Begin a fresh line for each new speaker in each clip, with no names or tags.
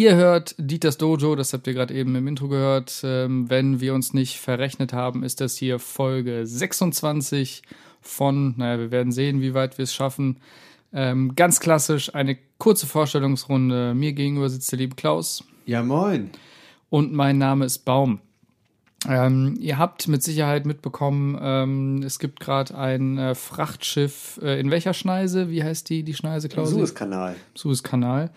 Ihr hört Dieters Dojo, das habt ihr gerade eben im Intro gehört. Ähm, wenn wir uns nicht verrechnet haben, ist das hier Folge 26 von, naja, wir werden sehen, wie weit wir es schaffen. Ähm, ganz klassisch eine kurze Vorstellungsrunde. Mir gegenüber sitzt der liebe Klaus.
Ja, moin.
Und mein Name ist Baum. Ähm, ihr habt mit Sicherheit mitbekommen, ähm, es gibt gerade ein äh, Frachtschiff äh, in welcher Schneise? Wie heißt die, die Schneise, Klaus?
Suezkanal.
Suezkanal.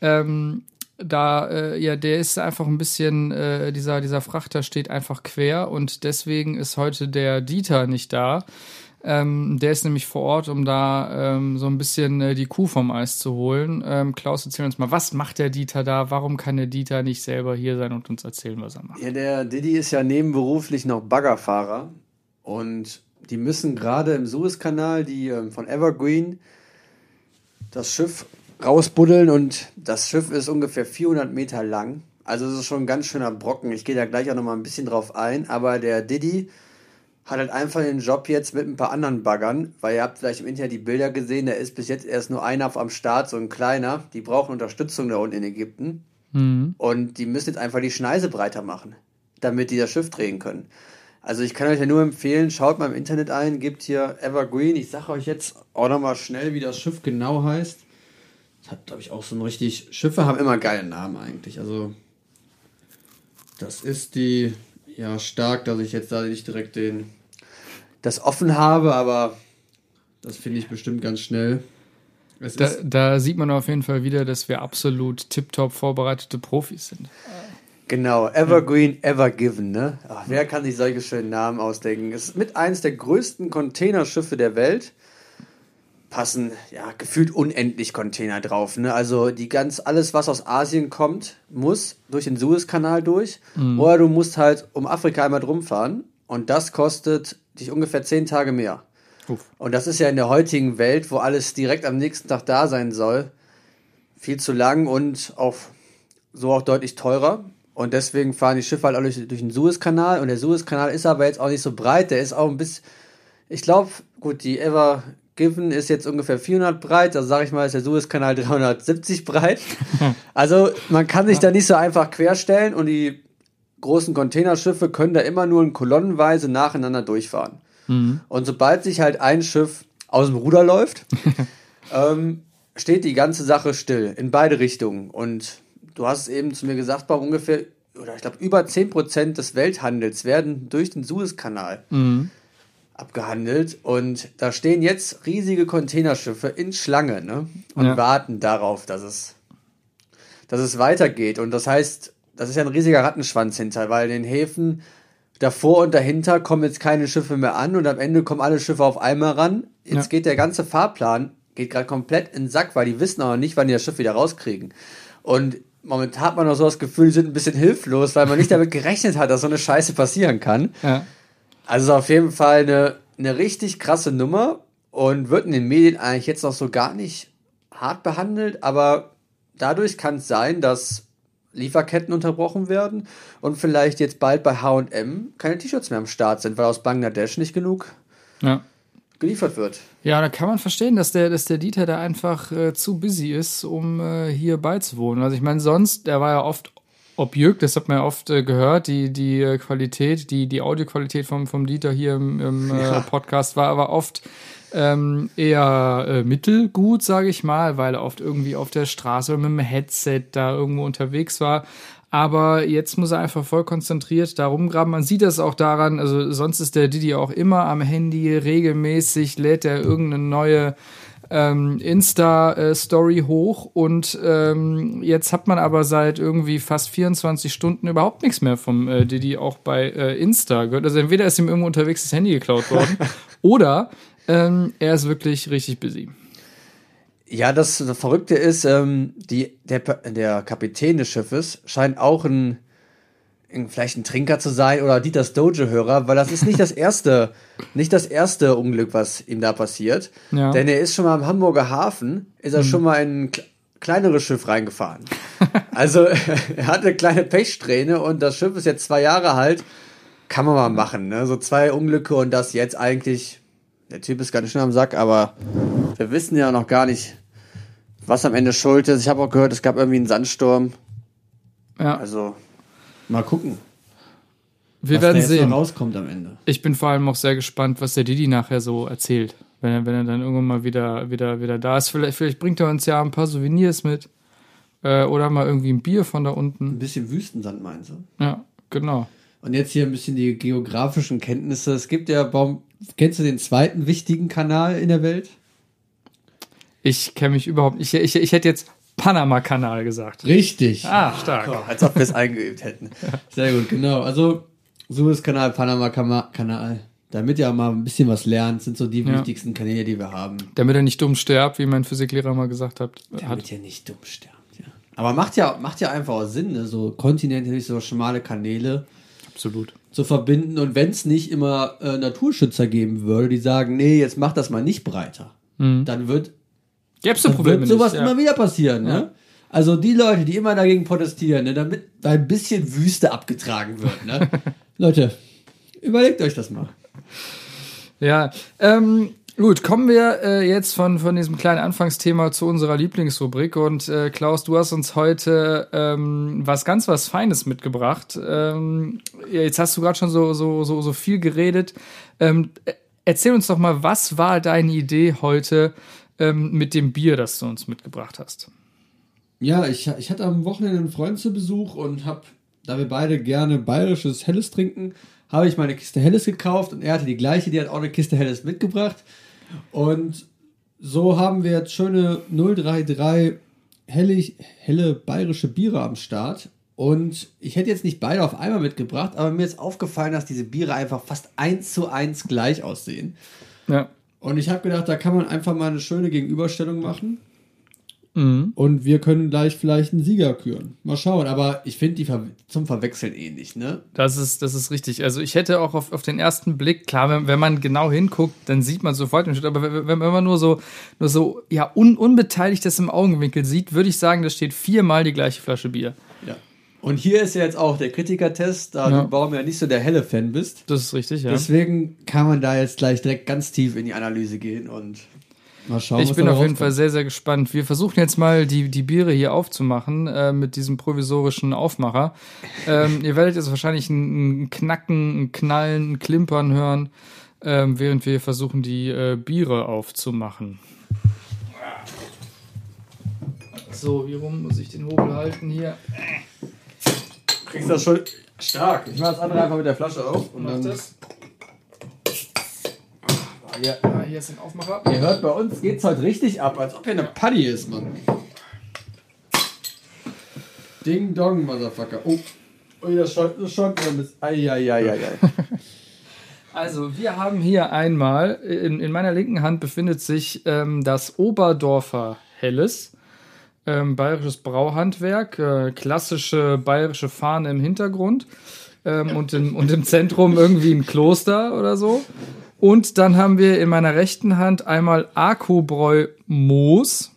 Ähm, da, äh, ja, der ist einfach ein bisschen, äh, dieser, dieser Frachter steht einfach quer und deswegen ist heute der Dieter nicht da. Ähm, der ist nämlich vor Ort, um da ähm, so ein bisschen äh, die Kuh vom Eis zu holen. Ähm, Klaus, erzähl uns mal, was macht der Dieter da? Warum kann der Dieter nicht selber hier sein und uns erzählen, was er macht?
Ja, der Diddy ist ja nebenberuflich noch Baggerfahrer und die müssen gerade im Suezkanal, die ähm, von Evergreen, das Schiff rausbuddeln und das Schiff ist ungefähr 400 Meter lang. Also es ist schon ein ganz schöner Brocken. Ich gehe da gleich auch noch mal ein bisschen drauf ein. Aber der Diddy hat halt einfach den Job jetzt mit ein paar anderen Baggern, weil ihr habt vielleicht im Internet die Bilder gesehen, da ist bis jetzt erst nur einer am Start, so ein kleiner. Die brauchen Unterstützung da unten in Ägypten. Und die müssen jetzt einfach die Schneise breiter machen, damit die das Schiff drehen können. Also ich kann euch ja nur empfehlen, schaut mal im Internet ein, gebt hier Evergreen. Ich sage euch jetzt auch nochmal schnell, wie das Schiff genau heißt. Das hat, glaube ich, auch so ein richtig. Schiffe haben immer geile Namen eigentlich. Also, das ist die. Ja, stark, dass ich jetzt da nicht direkt den. Das offen habe, aber das finde ich bestimmt ganz schnell.
Da, da sieht man auf jeden Fall wieder, dass wir absolut tiptop vorbereitete Profis sind.
genau, Evergreen, Evergiven, ne? Ach, wer kann sich solche schönen Namen ausdenken? Es ist mit eines der größten Containerschiffe der Welt. Passen, ja, gefühlt unendlich Container drauf, ne? Also die ganz, alles, was aus Asien kommt, muss durch den Suezkanal durch. Oder du musst halt um Afrika einmal drum fahren. Und das kostet dich ungefähr zehn Tage mehr.
Uff.
Und das ist ja in der heutigen Welt, wo alles direkt am nächsten Tag da sein soll, viel zu lang und auch so auch deutlich teurer. Und deswegen fahren die Schiffe halt auch durch, durch den Suezkanal. Und der Suezkanal ist aber jetzt auch nicht so breit. Der ist auch ein bisschen, ich glaube, gut, die Ever Given ist jetzt ungefähr 400 breit. Also sage ich mal, ist der Suezkanal 370 breit. Also man kann sich da nicht so einfach querstellen und die großen Containerschiffe können da immer nur in kolonnenweise nacheinander durchfahren. Und sobald sich halt ein Schiff aus dem Ruder läuft, ähm, steht die ganze Sache still in beide Richtungen. Und du hast es eben zu mir gesagt, bei ungefähr, oder ich glaube, über 10% des Welthandels werden durch den Suezkanal abgehandelt. Und da stehen jetzt riesige Containerschiffe in Schlange ne? und
Ja.
warten darauf, dass es, dass es weitergeht. Und das heißt, das ist ja ein riesiger Rattenschwanz hinter, weil in den Häfen davor und dahinter kommen jetzt keine Schiffe mehr an und am Ende kommen alle Schiffe auf einmal ran. Jetzt
Ja.
geht der ganze Fahrplan, geht gerade komplett in den Sack, weil die wissen aber nicht, wann die das Schiff wieder rauskriegen. Und momentan hat man auch so das Gefühl, die sind ein bisschen hilflos, weil man nicht damit gerechnet hat, dass so eine Scheiße passieren kann.
Ja.
Also auf jeden Fall eine, eine richtig krasse Nummer und wird in den Medien eigentlich jetzt noch so gar nicht hart behandelt, aber dadurch kann es sein, dass Lieferketten unterbrochen werden und vielleicht jetzt bald bei H&M keine T-Shirts mehr am Start sind, weil aus Bangladesch nicht genug
ja.
geliefert wird.
Ja, da kann man verstehen, dass der, dass der Dieter da einfach äh, zu busy ist, um äh, hier beizuwohnen. Also ich meine, sonst, der war ja oft Objekt, das hat man ja oft äh, gehört, die, die äh, Qualität, die, die Audioqualität vom, vom Dieter hier im, im äh,
Ja.
Podcast war aber oft ähm, eher äh, mittelgut, sage ich mal, weil er oft irgendwie auf der Straße oder mit dem Headset da irgendwo unterwegs war. Aber jetzt muss er einfach voll konzentriert da rumgraben. Man sieht das auch daran, also sonst ist der Didi auch immer am Handy, regelmäßig lädt er irgendeine neue ähm, Insta-Story hoch und ähm, jetzt hat man aber seit irgendwie fast 24 Stunden überhaupt nichts mehr vom äh, Didi auch bei äh, Insta gehört. Also entweder ist ihm irgendwo unterwegs das Handy geklaut worden oder ähm, er ist wirklich richtig busy.
Ja, das, das Verrückte ist, ähm, die, der, der Kapitän des Schiffes scheint auch ein vielleicht ein Trinker zu sein oder Dieters Dojo-Hörer, weil das ist nicht das erste, nicht das erste Unglück, was ihm da passiert.
Ja.
Denn er ist schon mal im Hamburger Hafen, ist er schon mal in ein kle- kleineres Schiff reingefahren. also er hat eine kleine Pechsträhne und das Schiff ist jetzt zwei Jahre alt. Kann man mal machen, ne? So zwei Unglücke und das jetzt eigentlich. Der Typ ist ganz schön am Sack, aber wir wissen ja noch gar nicht, was am Ende schuld ist. Ich habe auch gehört, es gab irgendwie einen Sandsturm.
Ja,
Also mal gucken.
wir
was
werden
da
sehen.
rauskommt am Ende.
Ich bin vor allem auch sehr gespannt, was der Didi nachher so erzählt. Wenn er, wenn er dann irgendwann mal wieder, wieder, wieder da ist. Vielleicht, vielleicht bringt er uns ja ein paar Souvenirs mit. Äh, oder mal irgendwie ein Bier von da
Ein
unten.
bisschen Wüstensand meinst du?
Ja, genau.
Und jetzt hier ein bisschen die geografischen Kenntnisse. Es gibt ja, warum, kennst du den zweiten wichtigen Kanal in der Welt?
Ich kenne mich überhaupt nicht. Ich, ich, ich hätte jetzt Panama-Kanal gesagt.
Richtig.
Ah, stark.
Als ob wir es eingeübt hätten. Sehr gut, genau. Also Suezkanal, Panama-Kanal. Damit ihr auch mal ein bisschen was lernt, sind so die
Ja.
wichtigsten Kanäle, die wir haben.
Damit er nicht dumm stirbt, wie mein Physiklehrer mal gesagt hat.
Damit ihr nicht dumm sterbt, ja. Aber macht ja, macht ja einfach auch Sinn, ne? so kontinentally so schmale Kanäle
Absolut.
zu verbinden. Und wenn es nicht immer äh, Naturschützer geben würde, die sagen, nee, jetzt mach das mal nicht breiter, dann wird,
Gäb's so
dann
Probleme
wird sowas
nicht. ja.
immer wieder passieren. Ne? Also die Leute, die immer dagegen protestieren, ne, damit da ein bisschen Wüste abgetragen wird. Ne? Leute, überlegt euch das mal.
Ja, ähm, gut, kommen wir äh, jetzt von, von diesem kleinen Anfangsthema zu unserer Lieblingsrubrik. Und äh, Klaus, du hast uns heute ähm, was ganz was Feines mitgebracht. Ähm, jetzt hast du gerade schon so, so, so, so viel geredet. Ähm, äh, erzähl uns doch mal, was war deine Idee heute ähm, mit dem Bier, das du uns mitgebracht hast?
Ja, ich, ich hatte am Wochenende einen Freund zu Besuch und habe, da wir beide gerne bayerisches Helles trinken, habe ich meine Kiste Helles gekauft und er hatte die gleiche, die hat auch eine Kiste Helles mitgebracht. Und so haben wir jetzt schöne 033 helle, helle bayerische Biere am Start. Und ich hätte jetzt nicht beide auf einmal mitgebracht, aber mir ist aufgefallen, dass diese Biere einfach fast eins zu eins gleich aussehen.
Ja.
Und ich habe gedacht, da kann man einfach mal eine schöne Gegenüberstellung machen.
Mhm.
Und wir können gleich vielleicht einen Sieger küren. Mal schauen, aber ich finde die zum Verwechseln ähnlich, ne?
Das ist, das ist richtig. Also ich hätte auch auf, auf den ersten Blick, klar, wenn, wenn man genau hinguckt, dann sieht man sofort den Schritt, aber wenn, wenn man nur so, nur so, ja, un, unbeteiligt das im Augenwinkel sieht, würde ich sagen, da steht viermal die gleiche Flasche Bier.
Und hier ist ja jetzt auch der Kritikertest, da
Ja.
du warum ja nicht so der helle Fan bist.
Das ist richtig, ja.
Deswegen kann man da jetzt gleich direkt ganz tief in die Analyse gehen und mal schauen,
Ich bin auf jeden Fall sehr, sehr gespannt. Wir versuchen jetzt mal die, die Biere hier aufzumachen äh, mit diesem provisorischen Aufmacher. Ähm, ihr werdet jetzt wahrscheinlich ein, ein Knacken, ein Knallen, ein Klimpern hören, ähm, während wir versuchen, die äh, Biere aufzumachen. So, wie rum muss ich den Hobel halten hier?
Du kriegst das schon stark. Ich mach das andere einfach mit der Flasche auf und
Mach
dann.
das.
Ja.
Ah, hier ist ein Aufmacher.
Ihr hört, bei uns geht's heute richtig ab, als ob hier eine Paddy ist, Mann. Ding dong, Motherfucker. Oh. Oh, das schaut, das schaut mir ein bisschen. Eieieiei.
Also, wir haben hier einmal, in, in meiner linken Hand befindet sich ähm, das Oberdorfer Helles, ähm, bayerisches Brauhandwerk, äh, klassische bayerische Fahne im Hintergrund ähm, und, im, und im Zentrum irgendwie ein Kloster oder so. Und dann haben wir in meiner rechten Hand einmal Arkobräu Moos,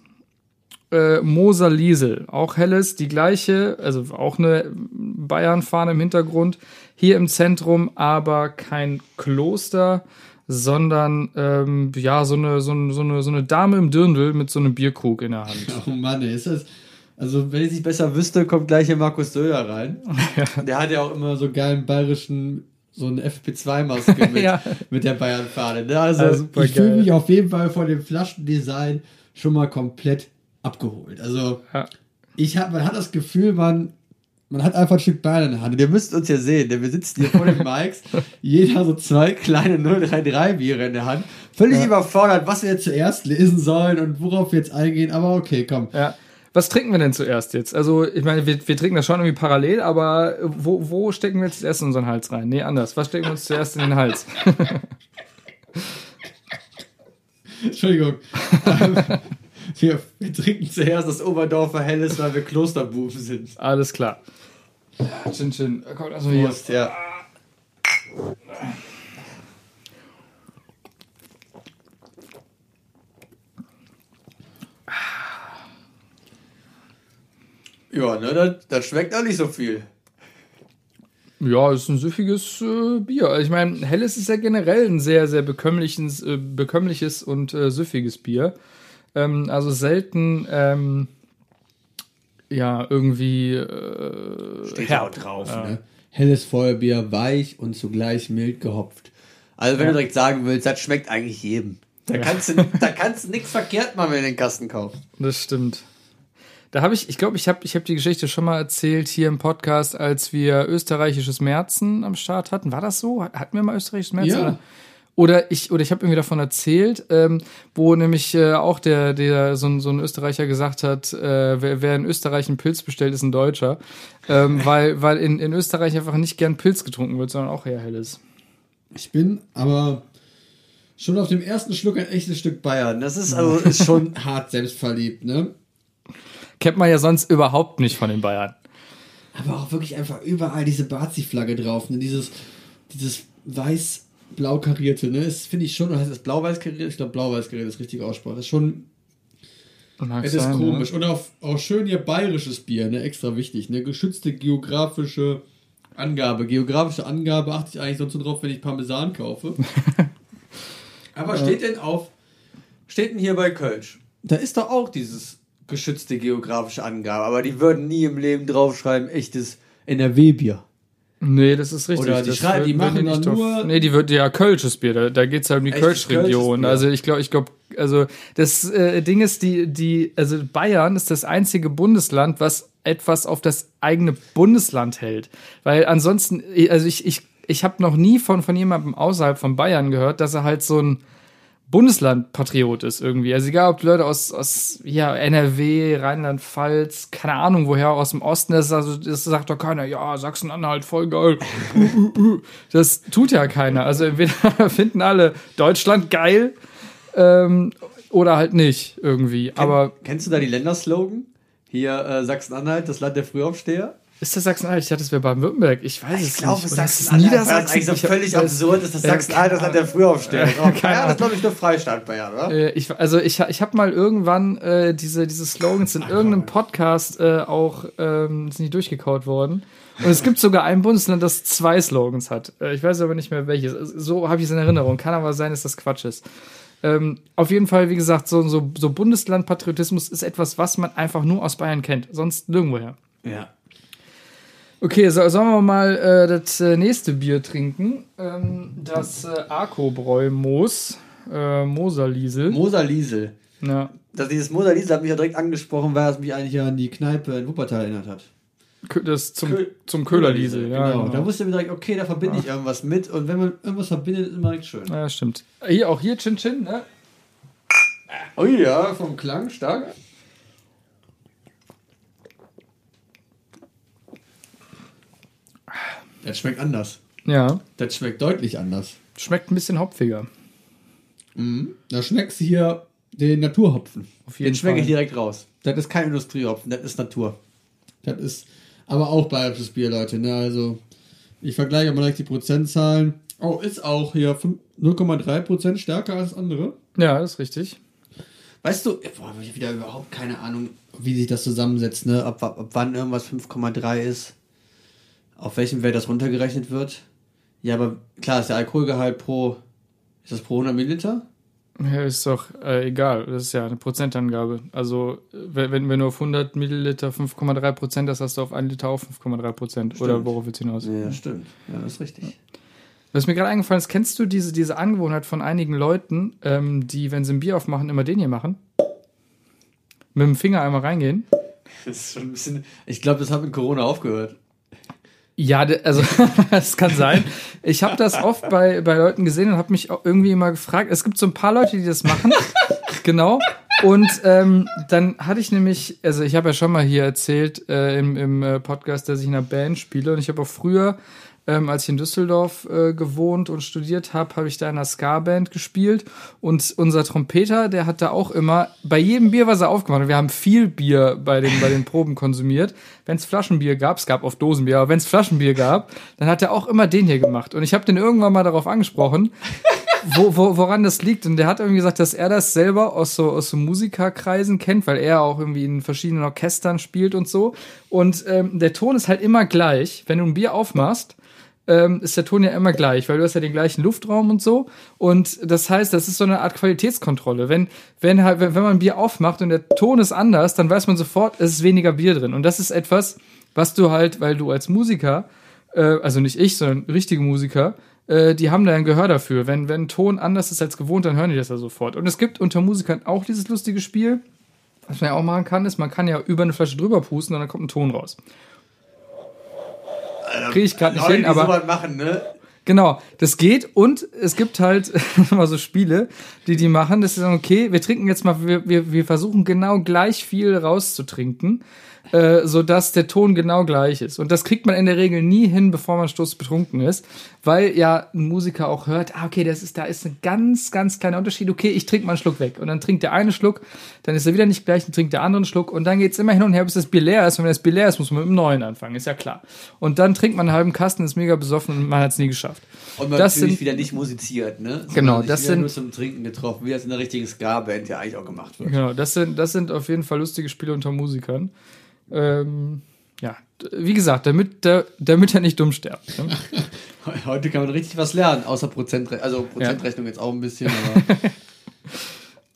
äh, Moser Liesel, auch helles, die gleiche, also auch eine Bayern-Fahne im Hintergrund. Hier im Zentrum aber kein Kloster, sondern ähm, ja, so eine, so, eine, so, eine, so eine Dame im Dirndl mit so einem Bierkrug in der Hand.
Oh Mann, ey, ist das. Also, wenn ich es besser wüsste, kommt gleich hier Markus Söder rein. Der hat ja auch immer so geilen bayerischen, so eine FP2-Maske mit,
Ja.
mit der Bayern-Fahne. ne? Also,
Ja, super
ich fühle mich auf jeden Fall von dem Flaschendesign schon mal komplett abgeholt. Also,
Ja.
ich hab, man hat das Gefühl, man, man hat einfach ein Stück Bayern in der Hand. Und ihr müsst uns ja sehen, denn wir sitzen hier vor den Mikes, jeder so zwei kleine 033 Biere in der Hand. Völlig überfordert, was wir jetzt zuerst lesen sollen und worauf wir jetzt eingehen. Aber okay, komm.
Ja. Was trinken wir denn zuerst jetzt? Also, ich meine, wir, wir trinken das schon irgendwie parallel, aber wo, wo stecken wir jetzt zuerst in unseren Hals rein? Nee, anders. Was stecken wir uns zuerst in den Hals?
Entschuldigung. Ähm, wir, wir trinken zuerst das Oberdorfer Helles, weil wir Klosterbuben sind.
Alles klar. Ja, Chin Chin. Kommt also hier.
Prost, ja. Ja, ne, das, das schmeckt auch nicht so viel.
Ja, ist ein süffiges äh, Bier. Also Ich meine, Helles ist ja generell ein sehr, sehr bekömmliches, äh, bekömmliches und äh, süffiges Bier. Ähm, also selten, ähm, ja, irgendwie äh,
Steht ja auch drauf, ne? Helles Feuerbier, weich und zugleich mild gehopft. Also wenn
Ja.
du direkt sagen willst, das schmeckt eigentlich jedem. Da kannst du, da kannst du nichts verkehrt machen, wenn du den Kasten kaufst.
Das stimmt. Da habe ich, ich glaube, ich habe ich hab die Geschichte schon mal erzählt hier im Podcast, als wir österreichisches Märzen am Start hatten. War das so? Hatten wir mal österreichisches Märzen?
Ja.
Oder? Oder ich, oder ich habe irgendwie davon erzählt, ähm, wo nämlich äh, auch der, der so, ein- so ein Österreicher gesagt hat, äh, wer, wer in Österreich einen Pilz bestellt, ist ein Deutscher. Ähm, weil weil in, in Österreich einfach nicht gern Pilz getrunken wird, sondern auch eher helles.
Ich bin aber schon auf dem ersten Schluck ein echtes Stück Bayern.
Das ist also ist schon.
Hart selbstverliebt, ne?
Kennt man ja sonst überhaupt nicht von den Bayern.
Aber auch wirklich einfach überall diese Bazi-Flagge drauf, ne? Dieses, dieses weiß-blau karierte, ne? Das finde ich schon, heißt das blau-weiß kariert? Ich glaube, blau-weiß kariert ist richtig Aussprache. Das ist schon,
Mag
es ist
sein,
komisch. Und auch, auch schön hier bayerisches Bier, ne? Extra wichtig, ne? Geschützte geografische Angabe. Geografische Angabe achte ich eigentlich sonst nur drauf, wenn ich Parmesan kaufe.
Aber steht denn auf. Steht denn hier bei Kölsch? Da ist doch auch dieses geschützte geografische Angabe, aber die würden nie im Leben draufschreiben, echtes NRW-Bier.
Nee, das ist richtig.
Oder die
das
schreiben- die machen
drauf-
nur-
Nee, die wird ja Kölsches Bier. Da, da geht's halt um die Kölsch-Region. Also ich glaube, ich glaube, also das äh, Ding ist, die, die, also Bayern ist das einzige Bundesland, was etwas auf das eigene Bundesland hält. Weil ansonsten, also ich, ich, ich habe noch nie von, von jemandem außerhalb von Bayern gehört, dass er halt so ein Bundesland-Patriot ist irgendwie. Also egal, ob die Leute aus, aus ja, NRW, Rheinland-Pfalz, keine Ahnung woher, aus dem Osten, das, also, das sagt doch keiner, ja, Sachsen-Anhalt, voll geil. das tut ja keiner. Also entweder finden alle Deutschland geil ähm, oder halt nicht irgendwie. Aber
Kennst du da die Länderslogan? Hier äh, Sachsen-Anhalt, das Land der Frühaufsteher?
Ist das Sachsen-Anhalt? Ich dachte, das wäre Baden-württerg. Ich weiß es
glaube,
nicht.
es ist
ist es
weil
Niedersachsen?
Das eigentlich so
Ich hab-
völlig
das-
absurd ist, dass
Ja,
Sachsen-Anhalt das Land der Frühaufsteher ist. Aber Bayern ist, glaube ich, nur Freistaat Bayern, oder?
Äh, ich, also ich, ich habe mal irgendwann äh, diese, diese Slogans in irgendeinem Podcast äh, auch ähm, sind die durchgekaut worden. Und es gibt sogar ein Bundesland, das zwei Slogans hat. Äh, ich weiß aber nicht mehr welches. So habe ich es in Erinnerung. Kann aber sein, dass das Quatsch ist. Ähm, auf jeden Fall, wie gesagt, so, so, so Bundeslandpatriotismus ist etwas, was man einfach nur aus Bayern kennt. Sonst nirgendwoher.
Ja.
Okay, so, sollen wir mal äh, das äh, nächste Bier trinken? Ähm, das äh, Arco-Bräu Moos. Äh, Moserliesel.
Moser Liesel.
ja.
Das, dieses Moser Liesel hat mich ja direkt angesprochen, weil es mich
eigentlich an die Kneipe in Wuppertal erinnert hat.
Das zum,
Kö-
zum Köhlerliesel, ja.
genau.
Genau.
Da wusste ich mir direkt, okay, da verbinde ich irgendwas mit. Und wenn man irgendwas verbindet, ist immer direkt schön.
ja, stimmt. Hier, auch hier Chin Chin, ne?
Oh ja, vom Klang stark. Das schmeckt anders.
Ja.
Das schmeckt deutlich anders.
Schmeckt ein bisschen hopfiger.
Da schmeckst du hier den Naturhopfen.
Auf jeden
Den schmecke ich direkt raus. Das ist kein Industriehopfen, das ist Natur.
Das ist aber auch bayerisches Bier, Leute. Ne? Also, ich vergleiche mal direkt die Prozentzahlen. Oh, ist auch hier fünf- 0,3% stärker als andere.
Ja, das ist richtig.
Weißt du, boah, ich wieder überhaupt keine Ahnung, wie sich das zusammensetzt, ne?
Ab, ab, ab wann irgendwas 5,3 ist, auf welchem Wert das runtergerechnet wird. Ja, aber klar, ist der Alkoholgehalt pro, ist das pro 100 Milliliter?
Ja, ist doch äh, egal. Das ist ja eine Prozentangabe. Also, wenn, wenn wenn du auf 100 Milliliter 5,3 Prozent hast, hast du auf 1 Liter auch 5,3 Prozent. Oder worauf willst du hinaus?
Ja, stimmt. Ja, das ist richtig.
Was mir gerade eingefallen ist, kennst du diese, diese Angewohnheit von einigen Leuten, ähm, die, wenn sie ein Bier aufmachen, immer den hier machen? Mit dem Finger einmal reingehen?
Das ist schon ein bisschen, ich glaube, das hat mit Corona aufgehört.
Ja, also es kann sein. Ich habe das oft bei, bei Leuten gesehen und habe mich auch irgendwie immer gefragt. Es gibt so ein paar Leute, die das machen. genau. Und ähm, dann hatte ich nämlich, also ich habe ja schon mal hier erzählt äh, im, im äh, Podcast, dass ich in einer Band spiele und ich habe auch früher ähm, als ich in Düsseldorf äh, gewohnt und studiert habe, habe ich da in einer Ska-Band gespielt. Und unser Trompeter, der hat da auch immer bei jedem Bier, was er aufgemacht hat, wir haben viel Bier bei den, bei den Proben konsumiert. Wenn es Flaschenbier gab, es gab oft Dosenbier, aber wenn es Flaschenbier gab, dann hat er auch immer den hier gemacht. Und ich habe den irgendwann mal darauf angesprochen, wo, wo, woran das liegt. Und der hat irgendwie gesagt, dass er das selber aus so, aus so Musikerkreisen kennt, weil er auch irgendwie in verschiedenen Orchestern spielt und so. Und ähm, der Ton ist halt immer gleich. Wenn du ein Bier aufmachst, ähm, ist der Ton ja immer gleich, weil du hast ja den gleichen Luftraum und so. Und das heißt, das ist so eine Art Qualitätskontrolle. Wenn, wenn halt, wenn, man ein Bier aufmacht und der Ton ist anders, dann weiß man sofort, es ist weniger Bier drin. Und das ist etwas, was du halt, weil du als Musiker, äh, also nicht ich, sondern richtige Musiker, äh, die haben da ein Gehör dafür. Wenn, wenn ein Ton anders ist als gewohnt, dann hören die das ja sofort. Und es gibt unter Musikern auch dieses lustige Spiel. Was man ja auch machen kann, ist, man kann ja über eine Flasche drüber pusten und dann kommt ein Ton raus. Kriege ich gerade nicht
Leute,
hin, aber
machen, ne?
Genau, das geht und es gibt halt mal so Spiele, die die machen, das ist dann okay, wir trinken jetzt mal, wir, wir, wir versuchen genau gleich viel rauszutrinken, äh, sodass der Ton genau gleich ist. Und das kriegt man in der Regel nie hin, bevor man stoßbetrunken ist, weil ja ein Musiker auch hört, ah, okay, das ist, da ist ein ganz, ganz kleiner Unterschied, okay, ich trinke mal einen Schluck weg. Und dann trinkt der eine Schluck, dann ist er wieder nicht gleich, dann trinkt der andere einen Schluck und dann geht's immer hin und her, bis das Bier leer ist. Und wenn das Bier leer ist, muss man mit dem neuen anfangen, ist ja klar. Und dann trinkt man einen halben Kasten, ist mega besoffen und man hat's nie geschafft.
Und man
Das
natürlich
sind-
wieder nicht musiziert, ne? Sondern
Genau, das sind-
nur zum Trinken getroffen, wie das in der richtigen Ska-Band ja eigentlich auch gemacht wird.
Genau, das sind, das sind auf jeden Fall lustige Spiele unter Musikern. Ähm, ja, wie gesagt, damit, da, damit er nicht dumm stirbt. Ne?
Heute kann man richtig was lernen, außer Prozentrechnung, also Prozentrechnung jetzt auch ein bisschen, aber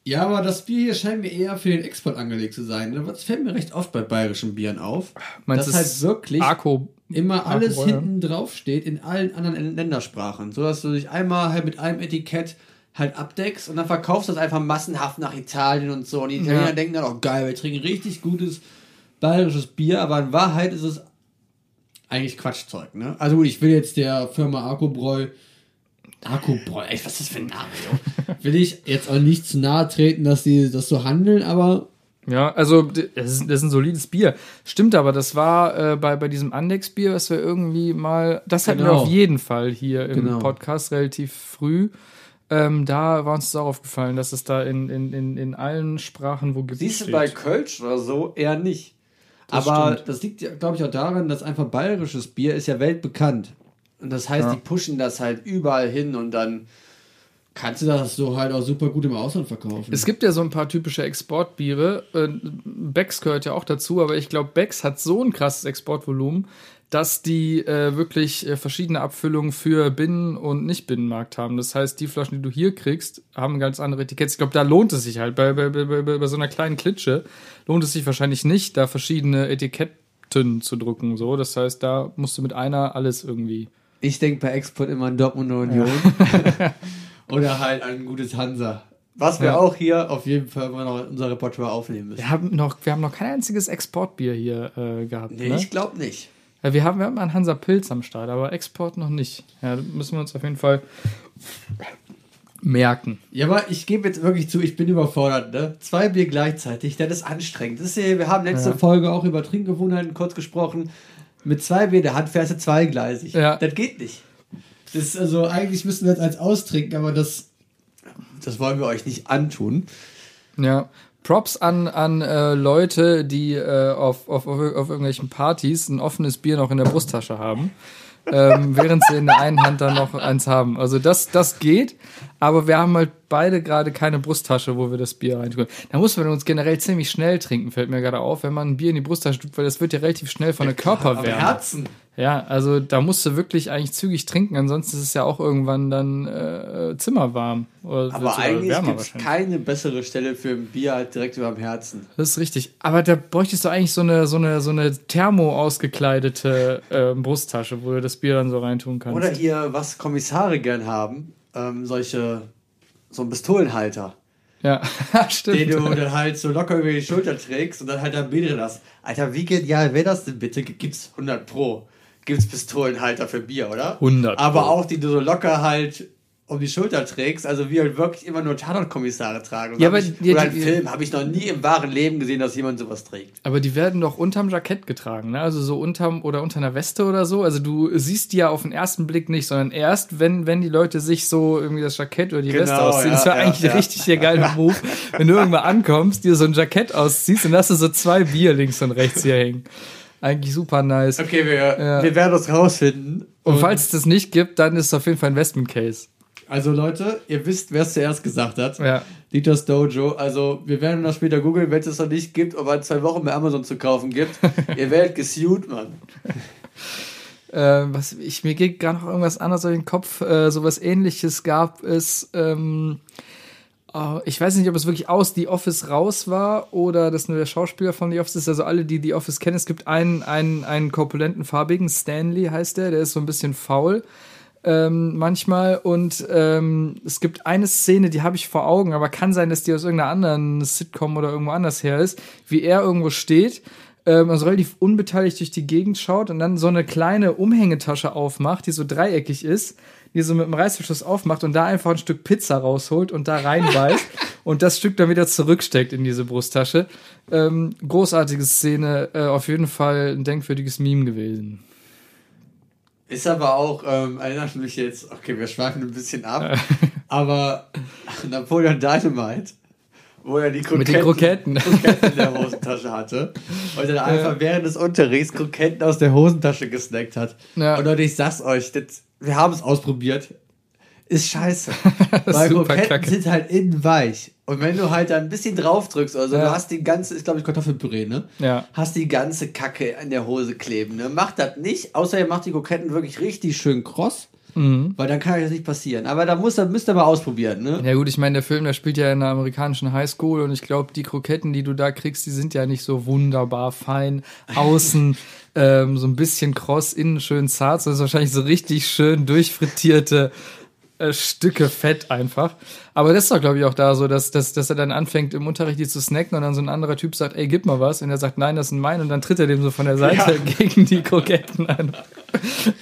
Ja, aber das Bier hier scheint mir eher für den Export angelegt zu sein. ne? Das fällt mir recht oft bei bayerischen Bieren auf.
Meinst
dass halt wirklich
Arco.
immer alles
Arco, ja.
hinten drauf steht in allen anderen
Ländersprachen, so dass du dich einmal halt mit einem Etikett halt abdeckst und dann verkaufst du das einfach massenhaft nach Italien und so. Und die Italiener
Ja.
denken dann, oh geil, wir trinken richtig gutes bayerisches Bier, aber in Wahrheit ist es eigentlich Quatschzeug, ne?
Also ich will jetzt der Firma Akkubräu. Akkubräu, ey, was ist das für ein Name, jo? Will ich jetzt auch nicht zu nahe treten, dass die das so handeln, aber
Ja, also das ist, das ist ein solides Bier. Stimmt aber, das war äh, bei, bei diesem Andex-Bier, was wir irgendwie mal, das hatten wir
Genau.
auf jeden Fall hier im
Genau.
Podcast relativ früh. Ähm, da war uns das auch aufgefallen, dass es da in, in, in, in allen Sprachen, wo gibt
Siehst du
steht.
bei Kölsch oder so eher nicht.
Das
aber
stimmt. das liegt ja, glaube ich, auch daran, dass einfach bayerisches Bier ist ja weltbekannt.
und das heißt,
Ja.
die pushen das halt überall hin und dann
Kannst du das so halt auch super gut im Ausland verkaufen?
Es gibt ja so ein paar typische Exportbiere. Äh, Becks gehört ja auch dazu, aber ich glaube, Becks hat so ein krasses Exportvolumen, dass die äh, wirklich äh, verschiedene Abfüllungen für Binnen- und Nicht-Binnenmarkt haben. Das heißt, die Flaschen, die du hier kriegst, haben ganz andere Etiketts. Ich glaube, da lohnt es sich halt. Bei, bei, bei, bei, so einer kleinen Klitsche lohnt es sich wahrscheinlich nicht, da verschiedene Etiketten zu drucken. So. Das heißt, da musst du mit einer alles irgendwie.
Ich denke bei Export immer an Dortmund und Union. Oder halt ein gutes Hansa. Was wir
Ja.
auch hier auf jeden Fall mal noch in unser Repertoire aufnehmen müssen.
Wir haben noch, wir haben noch kein einziges Exportbier hier äh, gehabt.
Nee,
ne?
ich glaube nicht.
Ja, wir haben, wir haben einen Hansa Pilz am Start, aber Export noch nicht. Ja, da müssen wir uns auf jeden Fall merken.
Ja, aber ich gebe jetzt wirklich zu, ich bin überfordert. Ne? Zwei Bier gleichzeitig, das ist anstrengend. Das ist ja, wir haben letzte
Ja.
Folge auch über Trinkgewohnheiten kurz gesprochen. Mit zwei Bier der Hand fährst du zweigleisig.
Ja.
Das geht nicht.
das ist also, eigentlich müssen wir das als austrinken, aber das.
Das wollen wir euch nicht antun.
Ja. Props an, an äh, Leute, die äh, auf, auf, auf, irgendwelchen Partys ein offenes Bier noch in der Brusttasche haben. ähm, während sie in der einen Hand dann noch eins haben. Also das, das geht, aber wir haben halt beide gerade keine Brusttasche, wo wir das Bier reintun. Da muss man uns generell ziemlich schnell trinken, fällt mir gerade auf, wenn man ein Bier in die Brusttasche tut, weil das wird ja relativ schnell von der Körperwärme.
Herzen.
Ja, also da musst du wirklich eigentlich zügig trinken, ansonsten ist es ja auch irgendwann dann äh, zimmerwarm. Oder
Aber eigentlich gibt es keine bessere Stelle für ein Bier halt direkt über dem Herzen.
Das ist richtig. Aber da bräuchtest du eigentlich so eine, so eine, so eine thermo ausgekleidete äh, Brusttasche, wo du das Bier dann so reintun kannst.
Oder hier, was Kommissare gern haben, ähm, solche, so ein Pistolenhalter,
Ja, stimmt.
den du dann halt so locker über die Schulter trägst und dann halt am Bier drin hast. Alter, wie genial wäre das denn bitte? Gibt's 100 Pro. Gibt's Pistolenhalter für Bier, oder?
100
Aber auch die du so locker halt um die Schulter trägst, also wie halt wirklich immer nur Tatortkommissare tragen. Und
Ja, aber
ich,
die-
oder einen
die-
Film habe ich noch nie im wahren Leben gesehen, dass jemand sowas trägt.
Aber die werden doch unterm Jackett getragen, ne? Also so unterm oder unter einer Weste oder so. Also du siehst die ja auf den ersten Blick nicht, sondern erst, wenn, wenn die Leute sich so irgendwie das Jackett oder die
Genau,
Weste ausziehen.
ja,
das wäre
ja,
eigentlich
ja.
richtig der geile Move, wenn du irgendwo ankommst, dir so ein Jackett ausziehst und hast du so zwei Bier links und rechts hier hängen. Eigentlich super nice.
Okay, wir,
Ja.
wir werden das rausfinden.
Und falls es das nicht gibt, dann ist es auf jeden Fall Investment Case.
Also Leute, ihr wisst, wer es zuerst gesagt hat.
Ja.
Dieters Dojo. Also wir werden das später googeln, wenn es es noch nicht gibt, aber in zwei Wochen bei Amazon zu kaufen gibt. ihr werdet gesued, Mann.
Äh, was ich mir geht gerade noch irgendwas anderes durch den Kopf. Äh, sowas ähnliches gab es. Ähm, oh, ich weiß nicht, ob es wirklich aus The Office raus war oder das nur der Schauspieler von The Office ist. Also alle, die The Office kennen, es gibt einen, einen, einen korpulenten farbigen, Stanley heißt der, der ist so ein bisschen faul. Ähm, manchmal und ähm, es gibt eine Szene, die habe ich vor Augen, aber kann sein, dass die aus irgendeiner anderen Sitcom oder irgendwo anders her ist, wie er irgendwo steht ähm, also relativ unbeteiligt durch die Gegend schaut und dann so eine kleine Umhängetasche aufmacht, die so dreieckig ist, die so mit einem Reißverschluss aufmacht und da einfach ein Stück Pizza rausholt und da reinbeißt und das Stück dann wieder zurücksteckt in diese Brusttasche. Ähm, großartige Szene, äh, auf jeden Fall ein denkwürdiges Meme gewesen.
Ist aber auch, ähm, erinnert mich jetzt, okay, wir schweifen ein bisschen ab, aber Napoleon Dynamite, wo er die Kroketten,
Mit den Kroketten.
Kroketten in der Hosentasche hatte und dann einfach während des Unterrichts Kroketten aus der Hosentasche gesnackt hat.
Ja.
Und Leute, ich sag's euch, das, wir haben es ausprobiert, ist scheiße. Weil Kroketten
kacke.
sind halt innen weich. Und wenn du halt da ein bisschen drauf drückst, also
Ja.
du hast die ganze, ist glaube ich Kartoffelpüree, ne?
Ja.
Hast die ganze Kacke an der Hose kleben, ne? Macht das nicht, außer ihr macht die Kroketten wirklich richtig schön kross.
Mhm.
Weil dann kann euch das nicht passieren. Aber da muss, müsst ihr mal ausprobieren, ne?
Ja gut, ich meine, der Film, der spielt ja in einer amerikanischen Highschool und ich glaube, die Kroketten, die du da kriegst, die sind ja nicht so wunderbar fein. Außen ähm, so ein bisschen kross, innen schön zart. Das ist wahrscheinlich so richtig schön durchfrittierte äh, Stücke Fett einfach. Aber das ist doch, glaube ich, auch da so, dass, dass, dass er dann anfängt, im Unterricht die zu snacken und dann so ein anderer Typ sagt, ey, gib mal was. Und er sagt, nein, das sind meine. Und dann tritt er dem so von der Seite gegen die Kroketten an.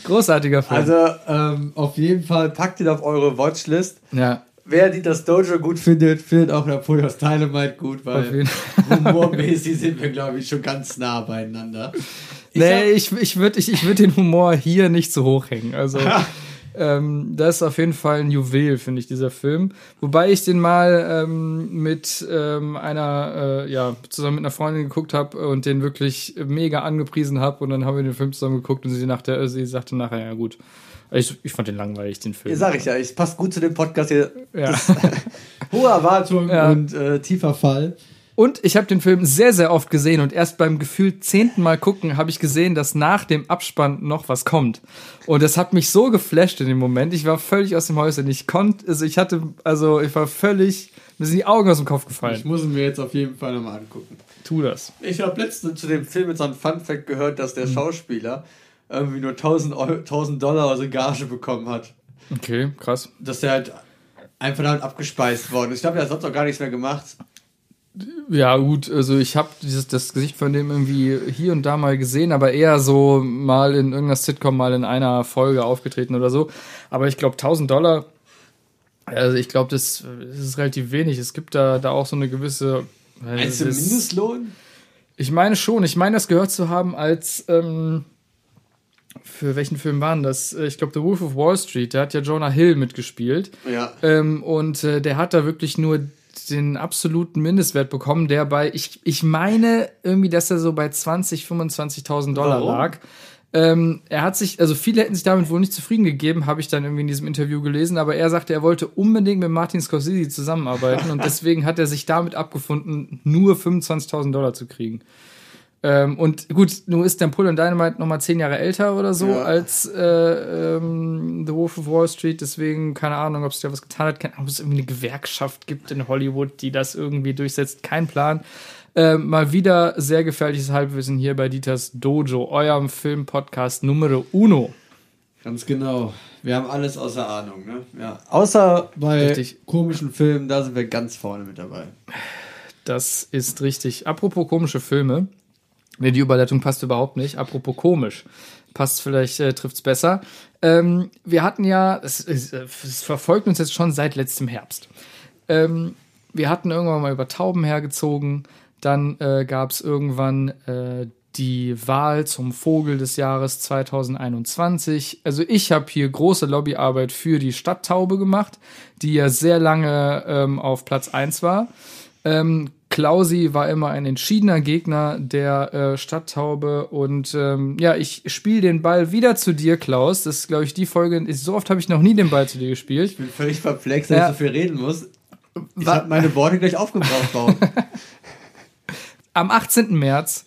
Großartiger Film.
Also, ähm, auf jeden Fall packt ihn auf eure Watchlist.
ja.
Wer die das Dojo gut findet, findet auch Napoleons Dynamite gut, weil humormäßig sind wir, glaube ich, schon ganz nah beieinander. Ich
nee, ich, ich würde ich, ich würd den Humor hier nicht so hoch hängen. Also, ähm, das ist auf jeden Fall ein Juwel, finde ich, dieser Film. Wobei ich den mal ähm, mit ähm, einer, äh, ja, zusammen mit einer Freundin geguckt habe und den wirklich mega angepriesen habe. Und dann haben wir den Film zusammen geguckt und sie, nach äh, sie sagte nachher, ja gut. Ich, ich fand den langweilig, den Film.
Ja, sag ich ja, es passt gut zu dem Podcast hier.
Ja.
Hohe Erwartungen
Ja.
und äh, tiefer Fall.
Und ich habe den Film sehr, sehr oft gesehen und erst beim gefühlt zehnten Mal gucken habe ich gesehen, dass nach dem Abspann noch was kommt. Und das hat mich so geflasht in dem Moment. Ich war völlig aus dem Häuschen. Ich konnte, also ich hatte, also ich war völlig, mir sind die Augen aus dem Kopf
Ich
gefallen.
muss ihn mir jetzt auf jeden Fall nochmal angucken.
Tu das.
Ich habe letztens zu dem Film jetzt so ein Fun-Fact gehört, dass der Schauspieler irgendwie nur 1000, Euro, 1000 Dollar also Gage bekommen hat.
Okay, krass.
Dass der halt einfach damit abgespeist worden ist. Ich glaube, der hat sonst auch gar nichts mehr gemacht.
Ja, gut, also ich habe dieses das Gesicht von dem irgendwie hier und da mal gesehen, aber eher so mal in irgendeiner Sitcom mal in einer Folge aufgetreten oder so. Aber ich glaube 1000 Dollar, also ich glaube, das, das ist relativ wenig. Es gibt da, da auch so eine gewisse. das-
Mindestlohn?
Ich meine schon. Ich meine, das gehört zu haben als. Ähm, für welchen Film waren das? Äh, Ich glaube, The Wolf of Wall Street. Da hat ja Jonah Hill mitgespielt.
Ja.
Ähm, und äh, der hat da wirklich nur den absoluten Mindestwert bekommen, der bei, ich, ich meine irgendwie, dass er so bei 20, 25.000 Dollar
Warum?
lag. Ähm, er hat sich, also viele hätten sich damit wohl nicht zufrieden gegeben, habe ich dann irgendwie in diesem Interview gelesen, aber er sagte, er wollte unbedingt mit Martin Scorsese zusammenarbeiten und deswegen hat er sich damit abgefunden, nur 25.000 Dollar zu kriegen. Ähm, und gut, nun ist Napoleon Dynamite noch mal zehn Jahre älter oder so
Ja.
als äh, ähm, The Wolf of Wall Street. Deswegen keine Ahnung, ob es da was getan hat. Keine Ahnung, ob es irgendwie eine Gewerkschaft gibt in Hollywood, die das irgendwie durchsetzt. Kein Plan. Ähm, mal wieder sehr gefährliches Halbwissen hier bei Dieters Dojo, eurem Film-Podcast Numero Uno.
Ganz genau. Wir haben alles außer Ahnung, ne? Ja. Außer bei
Richtig.
komischen Filmen, da sind wir ganz vorne mit dabei.
Das ist richtig. Apropos komische Filme. Nee, die Überleitung passt überhaupt nicht. Apropos komisch. Passt vielleicht, äh, trifft's besser. Ähm, wir hatten ja, es, es, es verfolgt uns jetzt schon seit letztem Herbst. Ähm, wir hatten irgendwann mal über Tauben hergezogen. Dann äh, gab es irgendwann äh, die Wahl zum Vogel des Jahres 2021. Also ich habe hier große Lobbyarbeit für die Stadttaube gemacht, die ja sehr lange ähm, auf Platz 1 war. Ähm, Klausi war immer ein entschiedener Gegner der äh, Stadttaube und ähm, ja, ich spiele den Ball wieder zu dir, Klaus. Das ist, glaube ich, die Folge. Ist, so oft habe ich noch nie den Ball zu dir gespielt.
Ich bin völlig perplex, dass
Ja.
ich so viel reden muss. Ich habe meine Worte gleich aufgebraucht.
Am 18. März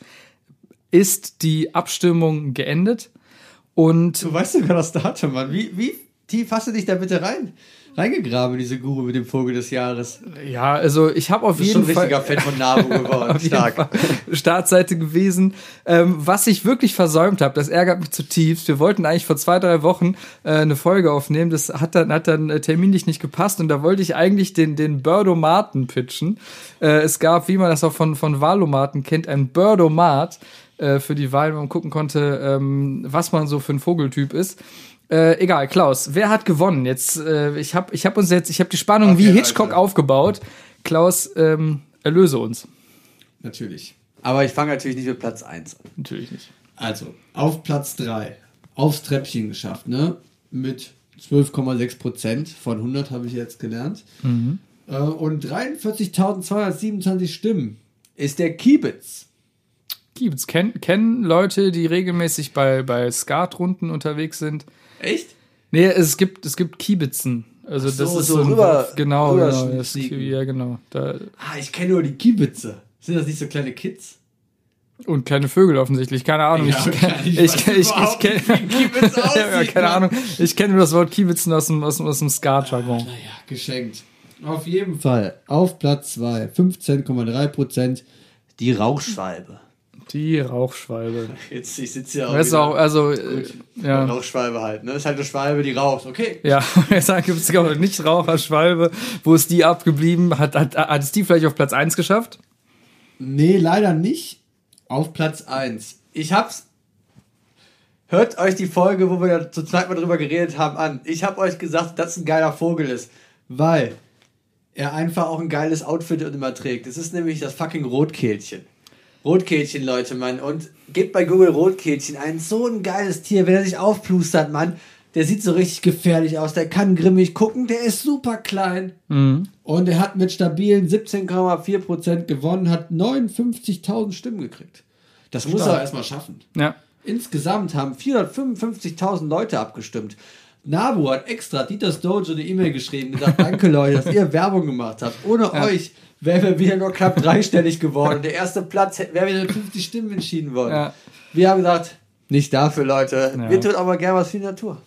ist die Abstimmung geendet und
Du weißt sogar das Datum, Mann. Wie, wie tief hast du dich da bitte rein? Reingegraben in diese Guru mit dem Vogel des Jahres.
ja, also ich habe auf
Du bist schon
jeden
ein richtiger
Fall
Fan von Nabu geworden.
jeden
Stark.
Fall Startseite gewesen. Ähm, was ich wirklich versäumt habe, das ärgert mich zutiefst. Wir wollten eigentlich vor zwei, drei Wochen äh, eine Folge aufnehmen. Das hat dann, hat dann äh, terminlich nicht gepasst und da wollte ich eigentlich den, den Birdomaten pitchen. Äh, es gab, wie man das auch von, von Wahlomaten kennt, ein Birdomat äh, für die Wahl, wo man gucken konnte, ähm, was man so für ein Vogeltyp ist. Äh, egal, Klaus, wer hat gewonnen? Jetzt, äh, ich habe ich hab uns jetzt, ich habe die Spannung wie
Okay,
Hitchcock
Alter.
aufgebaut. Klaus, ähm, erlöse uns.
Natürlich.
Aber ich fange natürlich nicht mit Platz 1 an.
Natürlich nicht.
Also, auf Platz 3. Aufs Treppchen geschafft, ne? Mit 12,6 Prozent von 100 habe ich jetzt gelernt. Äh, und 43.227 Stimmen ist der Kiebitz.
Gibt's. Ken, kennen Leute, die regelmäßig bei, bei Skatrunden unterwegs sind?
Echt?
Nee, es gibt, es gibt Kiebitzen. Also
so,
das ist
so
ein
rüber-
genau,
rüber
genau das, ja genau. Da,
Ah, ich kenne nur die Kiebitze. Sind das nicht so kleine Kids?
und kleine Vögel offensichtlich, keine Ahnung.
Ja,
ich ich,
ich
ich, ich, ich,
überhaupt
kenn-
nicht, wie ein Kiebitz
ja, keine. Ahnung. Ich kenne nur das Wort Kiebitzen aus dem, aus dem, aus dem Ska-Jargon.
Naja, geschenkt. Auf jeden Fall. Auf Platz 2. 15,3 Prozent.
Die Rauchschwalbe.
Die Rauchschwalbe.
Jetzt, ich sitze hier auch.
Das ist
wieder.
auch, also, äh, ja.
Rauchschwalbe halt, ne? Ist halt eine Schwalbe, die raucht. Okay.
Ja, jetzt gibt es auch nicht Raucherschwalbe. Wo ist die abgeblieben? Hat, hat, hat es die vielleicht auf Platz 1 geschafft?
Nee, leider nicht. Auf Platz 1.
Ich hab's. Hört euch die Folge, wo wir da zur Zeit mal drüber geredet haben, an. Ich hab euch gesagt, dass ein geiler Vogel ist. Weil er einfach auch ein geiles Outfit immer trägt. Es ist nämlich das fucking Rotkehlchen. Rotkehlchen, Leute, Mann. Und gebt bei Google Rotkehlchen ein. So ein geiles Tier, wenn er sich aufplustert, Mann. Der sieht so richtig gefährlich aus. Der kann grimmig gucken. Der ist super klein.
Und er hat mit stabilen 17,4 Prozent gewonnen, hat 59.000 Stimmen gekriegt. Das muss er erstmal schaffen.
Ja.
Insgesamt haben 455.000 Leute abgestimmt.
Nabu hat extra Dieters Dojo eine E-Mail geschrieben, gesagt, danke Leute, dass ihr Werbung gemacht habt. Ohne euch wären wir wieder nur knapp dreistellig geworden. Der erste Platz wäre wieder mit 50 Stimmen entschieden worden.
Ja.
Wir haben gesagt, nicht dafür, Leute.
Ja.
Wir tun aber gerne was für die Natur.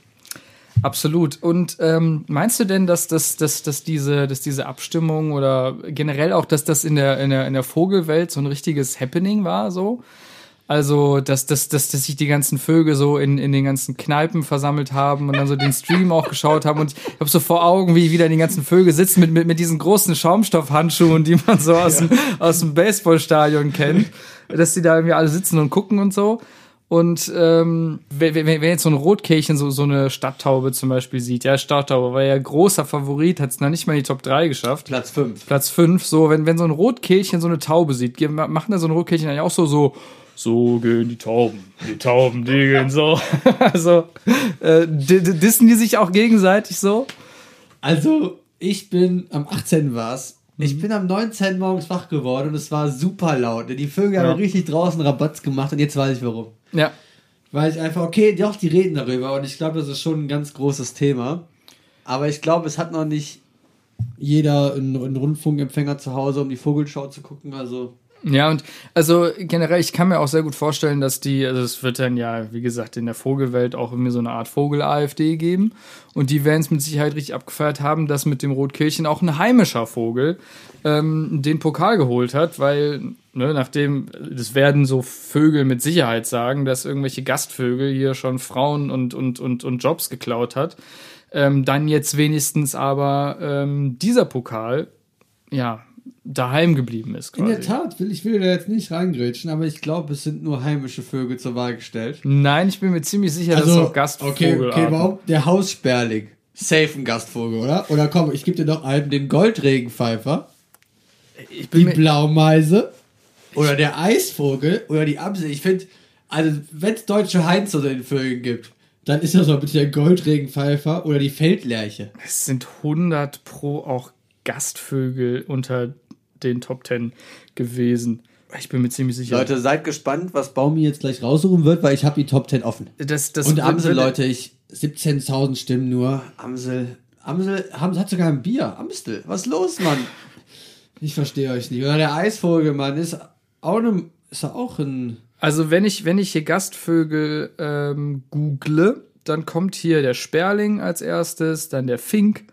Absolut. Und ähm, meinst du denn, dass, das, dass, dass, diese, dass diese Abstimmung oder generell auch, dass das in der, in der, in der Vogelwelt so ein richtiges Happening war, so? Also, dass, dass, dass, dass sich die ganzen Vögel so in, in den ganzen Kneipen versammelt haben und dann so den Stream auch geschaut haben. Und ich habe so vor Augen, wie wieder die ganzen Vögel sitzen mit, mit, mit diesen großen Schaumstoffhandschuhen, die man so aus, dem, aus dem Baseballstadion kennt. Dass die da irgendwie alle sitzen und gucken und so. Und ähm, wenn, wenn, wenn jetzt so ein Rotkehlchen so, so eine Stadttaube zum Beispiel sieht, ja, Stadttaube war ja großer Favorit, hat es noch nicht mal in die Top 3 geschafft.
Platz 5.
Platz 5, so, wenn, wenn so ein Rotkehlchen so eine Taube sieht, machen da so ein Rotkehlchen eigentlich auch so, so, so gehen die Tauben. Die Tauben, die gehen so. also, äh, di- di- dissen die sich auch gegenseitig so?
Also, ich bin, am 18. war es,
Ich bin am 19. morgens wach geworden und es war super laut. Die Vögel
Ja.
haben richtig draußen Rabatz gemacht und jetzt weiß ich warum.
Ja.
weil ich einfach, okay,
Doch, die reden darüber und ich glaube, das ist schon ein ganz großes Thema. Aber ich glaube, es hat noch nicht jeder einen, einen Rundfunkempfänger zu Hause, um die Vogelschau zu gucken. Also
Ja, und also generell, ich kann mir auch sehr gut vorstellen, dass die, also es wird dann ja, wie gesagt, in der Vogelwelt auch irgendwie so eine Art Vogel-AfD geben. Und die werden es mit Sicherheit richtig abgefeiert haben, dass mit dem Rotkehlchen auch ein heimischer Vogel ähm, den Pokal geholt hat, weil, ne, nachdem, das werden so Vögel mit Sicherheit sagen, dass irgendwelche Gastvögel hier schon Frauen und, und, und, und Jobs geklaut hat. Ähm, dann jetzt wenigstens aber ähm, dieser Pokal, ja, daheim geblieben ist.
In
Quasi.
der Tat, will, ich will da jetzt nicht reingrätschen, aber ich glaube, es sind nur heimische Vögel zur Wahl gestellt.
Nein, ich bin mir ziemlich sicher, dass es auch Gastvogel
Also, okay, okay, warum? Der Haussperling. Safe ein Gastvogel, oder? Oder komm, ich gebe dir noch einen, den Goldregenpfeifer, die Blaumeise oder der Eisvogel oder die Amsel. Ich finde, also wenn es deutsche Heinz unter den Vögeln gibt, dann ist das doch bitte der Goldregenpfeifer oder die Feldlerche.
es sind 100 pro auch Gastvögel unter den Top 10 gewesen. Ich bin mir ziemlich sicher.
Leute, seid gespannt, was Baum
Baumi jetzt gleich raussuchen wird, weil ich habe die Top 10 offen.
das, das
Und Amsel, Leute, ich 17.000 Stimmen nur. Amsel, Amsel haben, hat sogar ein Bier. Amstel, was ist los, Mann? Ich verstehe euch nicht. Oder der Eisvogel, Mann, ist auch, ne, ist auch ein.
Also wenn ich, wenn ich hier Gastvögel ähm, google, dann kommt hier der Sperling als erstes, dann der Fink,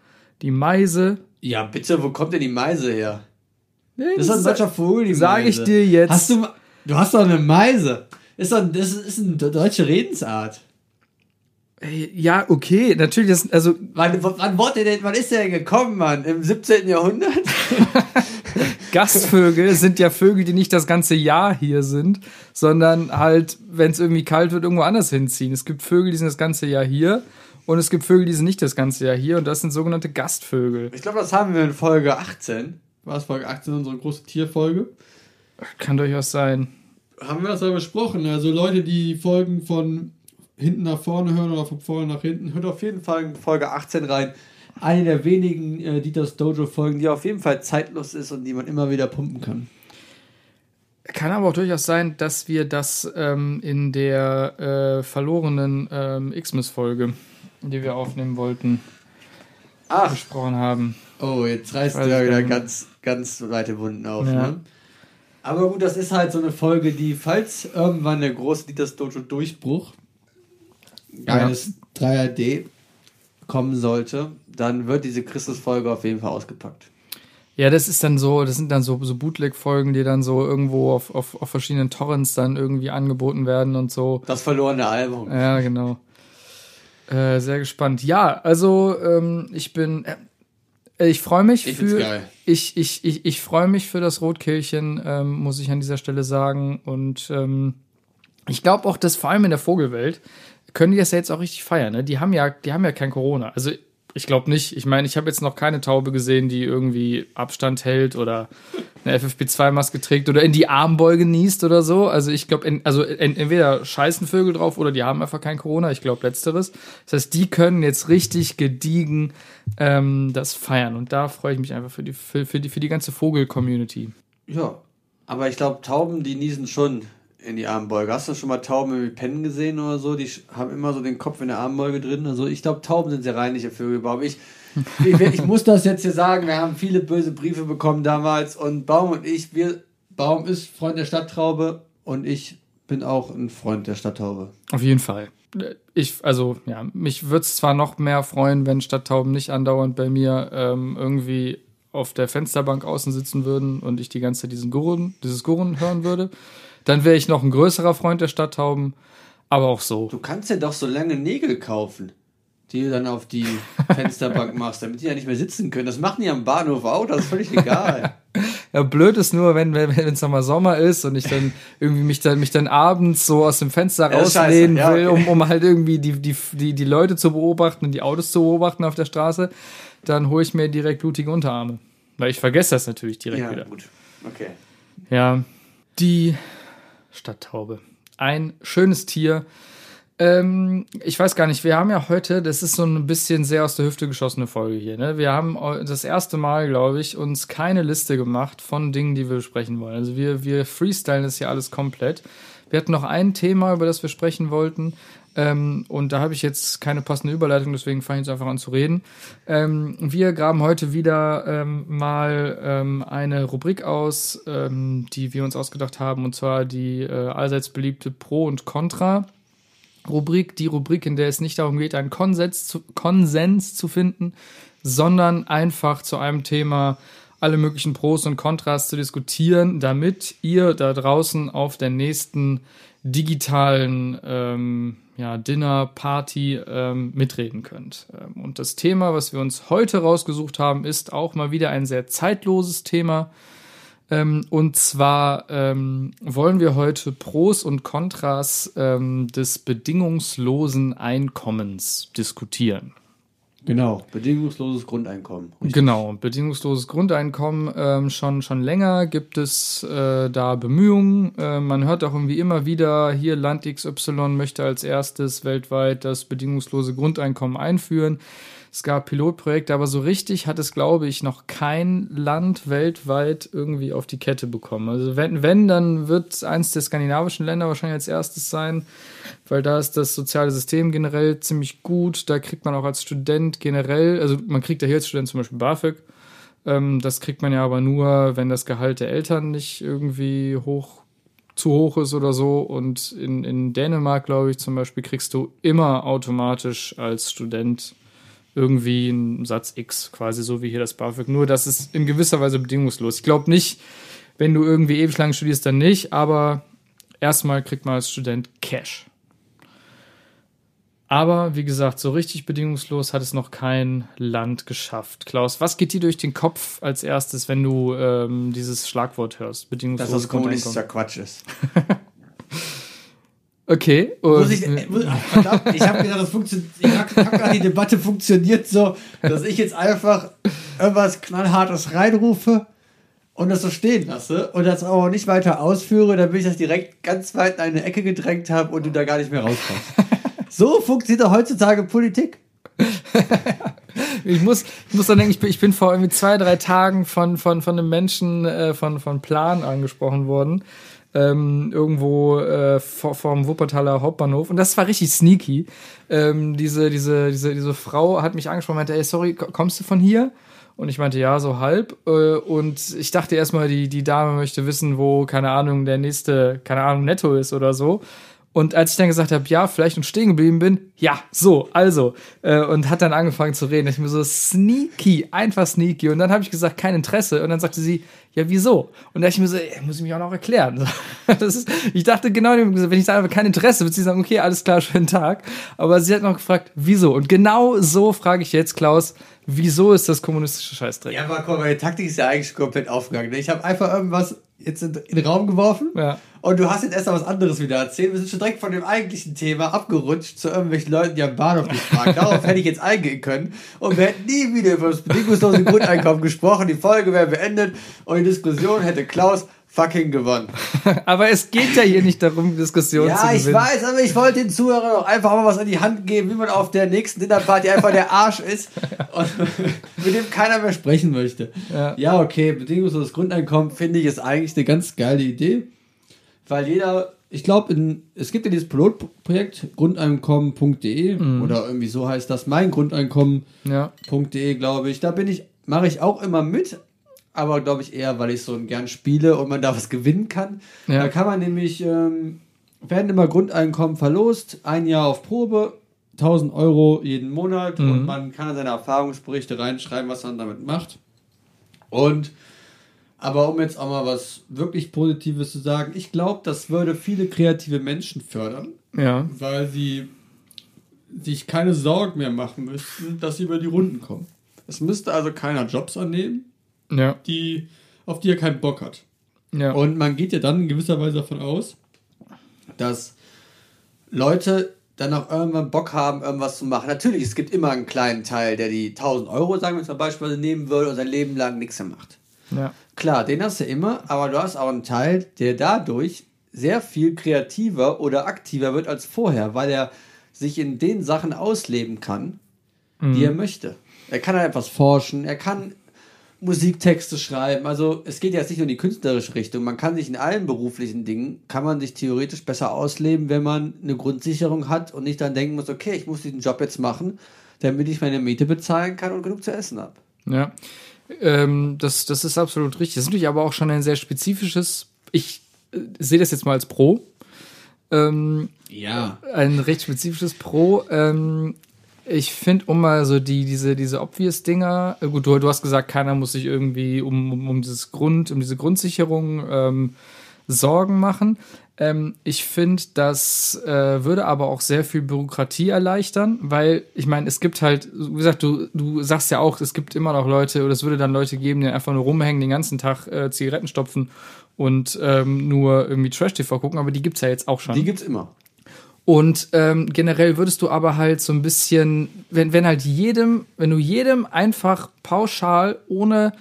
die Meise.
Ja, bitte, wo kommt denn die Meise her?
Nee,
Das ist doch ein deutscher Vogel, die
Sag ich dir jetzt.
Hast du, du hast doch eine Meise. Ist doch, das ist eine deutsche Redensart.
Ja, okay, natürlich, das, also
Wann, wann, denn, wann ist der denn gekommen, Mann? Im 17. Jahrhundert?
Gastvögel sind ja Vögel, die nicht das ganze Jahr hier sind, sondern halt, wenn es irgendwie kalt wird, irgendwo anders hinziehen. Es gibt Vögel, die sind das ganze Jahr hier und es gibt Vögel, die sind nicht das ganze Jahr hier und das sind sogenannte Gastvögel.
Ich glaube, das haben wir in Folge 18.
War es Folge 18, unsere große Tierfolge?
Kann durchaus sein.
Haben wir das ja besprochen. Also Leute, die Folgen von hinten nach vorne hören oder von vorne nach hinten, hört auf jeden Fall
In Folge 18 rein. Eine der wenigen äh, Dieters Dojo-Folgen, die auf jeden Fall zeitlos ist und die man immer wieder pumpen kann.
Kann aber auch durchaus sein, dass wir das ähm, in der äh, verlorenen ähm, Xmas-Folge, die wir aufnehmen wollten,
Ach,
besprochen haben.
oh, jetzt reißt du ja wieder ganz, ganz weite Wunden auf.
Ja.
Ne? Aber gut, das ist halt so eine Folge, die, falls irgendwann der große Dieters Dojo-Durchbruch eines 3D kommen sollte, dann wird diese Christus-Folge auf jeden Fall ausgepackt.
Ja, das ist dann so, das sind dann so, so Bootleg-Folgen, die dann so irgendwo auf, auf, auf verschiedenen Torrents dann irgendwie angeboten werden und so.
Das verlorene Album.
Ja, genau. Äh, sehr gespannt. Ja, also ähm, ich bin, äh, ich freue mich
Ich
für,
geil.
ich, ich, ich, ich freue mich für das Rotkehlchen, ähm, muss ich an dieser Stelle sagen. Und ähm, ich glaube auch, dass vor allem in der Vogelwelt können die das ja jetzt auch richtig feiern. Ne? Die haben ja, die haben ja kein Corona. Also ich glaube nicht. Ich meine, ich habe jetzt noch keine Taube gesehen, die irgendwie Abstand hält oder eine FFP2-Maske trägt oder in die Armbeuge niest oder so. Also ich glaube, also en entweder scheißen Vögel drauf oder die haben einfach kein Corona. Ich glaube letzteres. Das heißt, die können jetzt richtig gediegen ähm, das feiern. Und da freue ich mich einfach für die, für, für die, für die ganze Vogel-Community.
Ja, aber ich glaube, Tauben, die niesen schon in die Armbeuge. Hast du schon mal Tauben mit Pennen gesehen oder so? Die haben immer so den Kopf in der Armbeuge drin. Also ich glaube, Tauben sind sehr reinliche Vögel. Baum. Ich, ich, ich muss das jetzt hier sagen. Wir haben viele böse Briefe bekommen damals und Baum und ich, wir, Baum ist Freund der Stadttraube und ich bin auch ein Freund der Stadttaube.
Auf jeden Fall. Ich, also, ja, mich würde es zwar noch mehr freuen, wenn Stadttauben nicht andauernd bei mir ähm, irgendwie auf der Fensterbank außen sitzen würden und ich die ganze Zeit diesen Gurren, dieses Gurren hören würde. Dann wäre ich noch ein größerer Freund der Stadttauben. Aber auch so.
Du kannst ja doch so lange Nägel kaufen, die du dann auf die Fensterbank machst, damit die ja nicht mehr sitzen können. Das machen die am Bahnhof auch, das ist völlig egal.
Ja, blöd ist nur, wenn wenn es nochmal Sommer ist und ich dann irgendwie mich dann mich dann abends so aus dem Fenster
Ja,
rauslehnen.
Ja,
will,
okay.
um, um halt irgendwie die, die, die, die Leute zu beobachten und die Autos zu beobachten auf der Straße, dann hole ich mir direkt blutige Unterarme. Weil ich vergesse das natürlich direkt
ja,
wieder.
gut. Okay.
Ja, die Stadttaube. Ein schönes Tier. Ähm, ich weiß gar nicht, wir haben ja heute, das ist so ein bisschen sehr aus der Hüfte geschossene Folge hier. Ne? Wir haben das erste Mal, glaube ich, uns keine Liste gemacht von Dingen, die wir besprechen wollen. Also wir, wir freestylen das hier alles komplett. Wir hatten noch ein Thema, über das wir sprechen wollten. Ähm, und da habe ich jetzt keine passende Überleitung, deswegen fange ich jetzt einfach an zu reden. Ähm, wir graben heute wieder ähm, mal ähm, eine Rubrik aus, ähm, die wir uns ausgedacht haben, und zwar die äh, allseits beliebte Pro- und Contra-Rubrik. Die Rubrik, in der es nicht darum geht, einen Konsens zu, Konsens zu finden, sondern einfach zu einem Thema alle möglichen Pros und Kontras zu diskutieren, damit ihr da draußen auf der nächsten digitalen ähm, ja, Dinner, Party ähm, mitreden könnt. Ähm, und das Thema, was wir uns heute rausgesucht haben, ist auch mal wieder ein sehr zeitloses Thema. Ähm, und zwar ähm, wollen wir heute Pros und Kontras ähm, des bedingungslosen Einkommens diskutieren.
Genau, bedingungsloses Grundeinkommen.
Genau, bedingungsloses Grundeinkommen. Ähm, schon, schon länger gibt es äh, da Bemühungen. Äh, man hört auch irgendwie immer wieder, hier Land XY möchte als erstes weltweit das bedingungslose Grundeinkommen einführen. Es gab Pilotprojekte, aber so richtig hat es, glaube ich, noch kein Land weltweit irgendwie auf die Kette bekommen. Also wenn, wenn dann wird eins der skandinavischen Länder wahrscheinlich als erstes sein, weil da ist das soziale System generell ziemlich gut. Da kriegt man auch als Student generell, also man kriegt ja hier als Student zum Beispiel BAföG. Ähm, das kriegt man ja aber nur, wenn das Gehalt der Eltern nicht irgendwie hoch zu hoch ist oder so. Und in, in Dänemark, glaube ich, zum Beispiel, kriegst du immer automatisch als Student irgendwie ein Satz X, quasi so wie hier das BAföG. Nur, das ist in gewisser Weise bedingungslos. Ich glaube nicht, wenn du irgendwie ewig lang studierst, dann nicht, aber erstmal kriegt man als Student Cash. Aber wie gesagt, so richtig bedingungslos hat es noch kein Land geschafft. Klaus, was geht dir durch den Kopf als erstes, wenn du ähm, dieses Schlagwort hörst?
Dass
Bedingungsloses
das kommunistischer Quatsch ist.
Okay. Und-
ich, äh, verdammt, ich habe gedacht, das funktioniert. Ich habe hab gerade die Debatte funktioniert so, dass ich jetzt einfach irgendwas knallhartes reinrufe und das so stehen lasse und das auch nicht weiter ausführe, damit ich das direkt ganz weit in eine Ecke gedrängt habe und du da gar nicht mehr rauskommst. so funktioniert doch heutzutage Politik.
Ich muss, ich muss dann denken, ich bin, ich bin vor irgendwie zwei, drei Tagen von, von, von einem Menschen äh, von, von Plan angesprochen worden. Ähm, irgendwo äh, vor, vorm Wuppertaler Hauptbahnhof. Und das war richtig sneaky. Ähm, diese, diese, diese, diese Frau hat mich angesprochen und meinte, ey, sorry, ko- kommst du von hier? Und ich meinte, ja, so halb. Äh, und ich dachte erstmal, die, die Dame möchte wissen, wo, keine Ahnung, der nächste, keine Ahnung, netto ist oder so. Und als ich dann gesagt habe, ja, vielleicht und stehen geblieben bin, ja, so, also. Äh, und hat dann angefangen zu reden. Ich mir so sneaky, einfach sneaky. Und dann habe ich gesagt, kein Interesse. Und dann sagte sie, ja, wieso? Und da ich mir so, ey, muss ich mich auch noch erklären. Das ist, ich dachte genau, wenn ich sage, kein Interesse, wird sie sagen, okay, alles klar, schönen Tag. Aber sie hat noch gefragt, wieso? Und genau so frage ich jetzt, Klaus, wieso ist das kommunistische Scheißdreck?
Ja, aber mal, meine Taktik ist ja eigentlich komplett aufgegangen. Ich habe einfach irgendwas jetzt in, in den Raum geworfen
Ja.
und du hast jetzt erst mal was anderes wieder erzählt. Wir sind schon direkt von dem eigentlichen Thema abgerutscht zu irgendwelchen Leuten, die am Bahnhof nicht fragen. Darauf hätte ich jetzt eingehen können und wir hätten nie wieder über das bedingungslose Grundeinkommen gesprochen. Die Folge wäre beendet und die Diskussion hätte Klaus fucking gewonnen.
Aber es geht ja hier nicht darum, Diskussionen zu
Ja,
gewinnen.
ich weiß, aber ich wollte den Zuhörern auch einfach mal was an die Hand geben, wie man auf der nächsten Dinnerparty einfach der Arsch ist und mit dem keiner mehr sprechen möchte.
Ja.
okay, bedingungsloses Grundeinkommen finde ich ist eigentlich eine ganz geile Idee, weil jeder, ich glaube, es gibt ja dieses Pilotprojekt grundeinkommen.de oder irgendwie so heißt das, mein Grundeinkommen.de,
Ja.
glaube ich. Da bin ich, mache ich auch immer mit, aber glaube ich eher, weil ich so gern spiele und man da was gewinnen kann.
Ja.
Da kann man nämlich, ähm, werden immer Grundeinkommen verlost, ein Jahr auf Probe, 1000 Euro jeden Monat und man kann seine Erfahrungsberichte reinschreiben, was man damit macht. Und aber um jetzt auch mal was wirklich Positives zu sagen, ich glaube, das würde viele kreative Menschen fördern,
Ja.
weil sie sich keine Sorgen mehr machen müssten, dass sie über die Runden kommen. Es müsste also keiner Jobs annehmen,
Ja.
die, auf die er keinen Bock hat.
Ja.
Und man geht ja dann in gewisser Weise davon aus, dass Leute dann auch irgendwann Bock haben, irgendwas zu machen. Natürlich, es gibt immer einen kleinen Teil, der die 1000 Euro, sagen wir jetzt mal beispielsweise, nehmen will und sein Leben lang nichts mehr macht.
ja.
Klar, den hast du immer, aber du hast auch einen Teil, der dadurch sehr viel kreativer oder aktiver wird als vorher, weil er sich in den Sachen ausleben kann, die er möchte. Er kann halt etwas forschen, er kann Musiktexte schreiben. Also es geht jetzt nicht nur in die künstlerische Richtung. Man kann sich in allen beruflichen Dingen, kann man sich theoretisch besser ausleben, wenn man eine Grundsicherung hat und nicht dann denken muss, okay, ich muss diesen Job jetzt machen, damit ich meine Miete bezahlen kann und genug zu essen habe.
Ja, ähm, das, das ist absolut richtig. Das ist natürlich aber auch schon ein sehr spezifisches, ich äh, sehe das jetzt mal als Pro, ähm,
Ja.
ein recht spezifisches Pro. Ähm, ich finde, um mal so die, diese, diese Obvious-Dinger, äh, gut, du, du hast gesagt, keiner muss sich irgendwie um, um, um dieses Grund, um diese Grundsicherung ähm, Sorgen machen. Ähm, ich finde, das äh, würde aber auch sehr viel Bürokratie erleichtern, weil ich meine, es gibt halt, wie gesagt, du, du sagst ja auch, es gibt immer noch Leute, oder es würde dann Leute geben, die einfach nur rumhängen, den ganzen Tag äh, Zigaretten stopfen und ähm, nur irgendwie Trash-TV gucken, aber die gibt's ja jetzt auch schon.
Die gibt's immer.
Und ähm, generell würdest du aber halt so ein bisschen, wenn, wenn halt jedem, wenn du jedem einfach pauschal ohne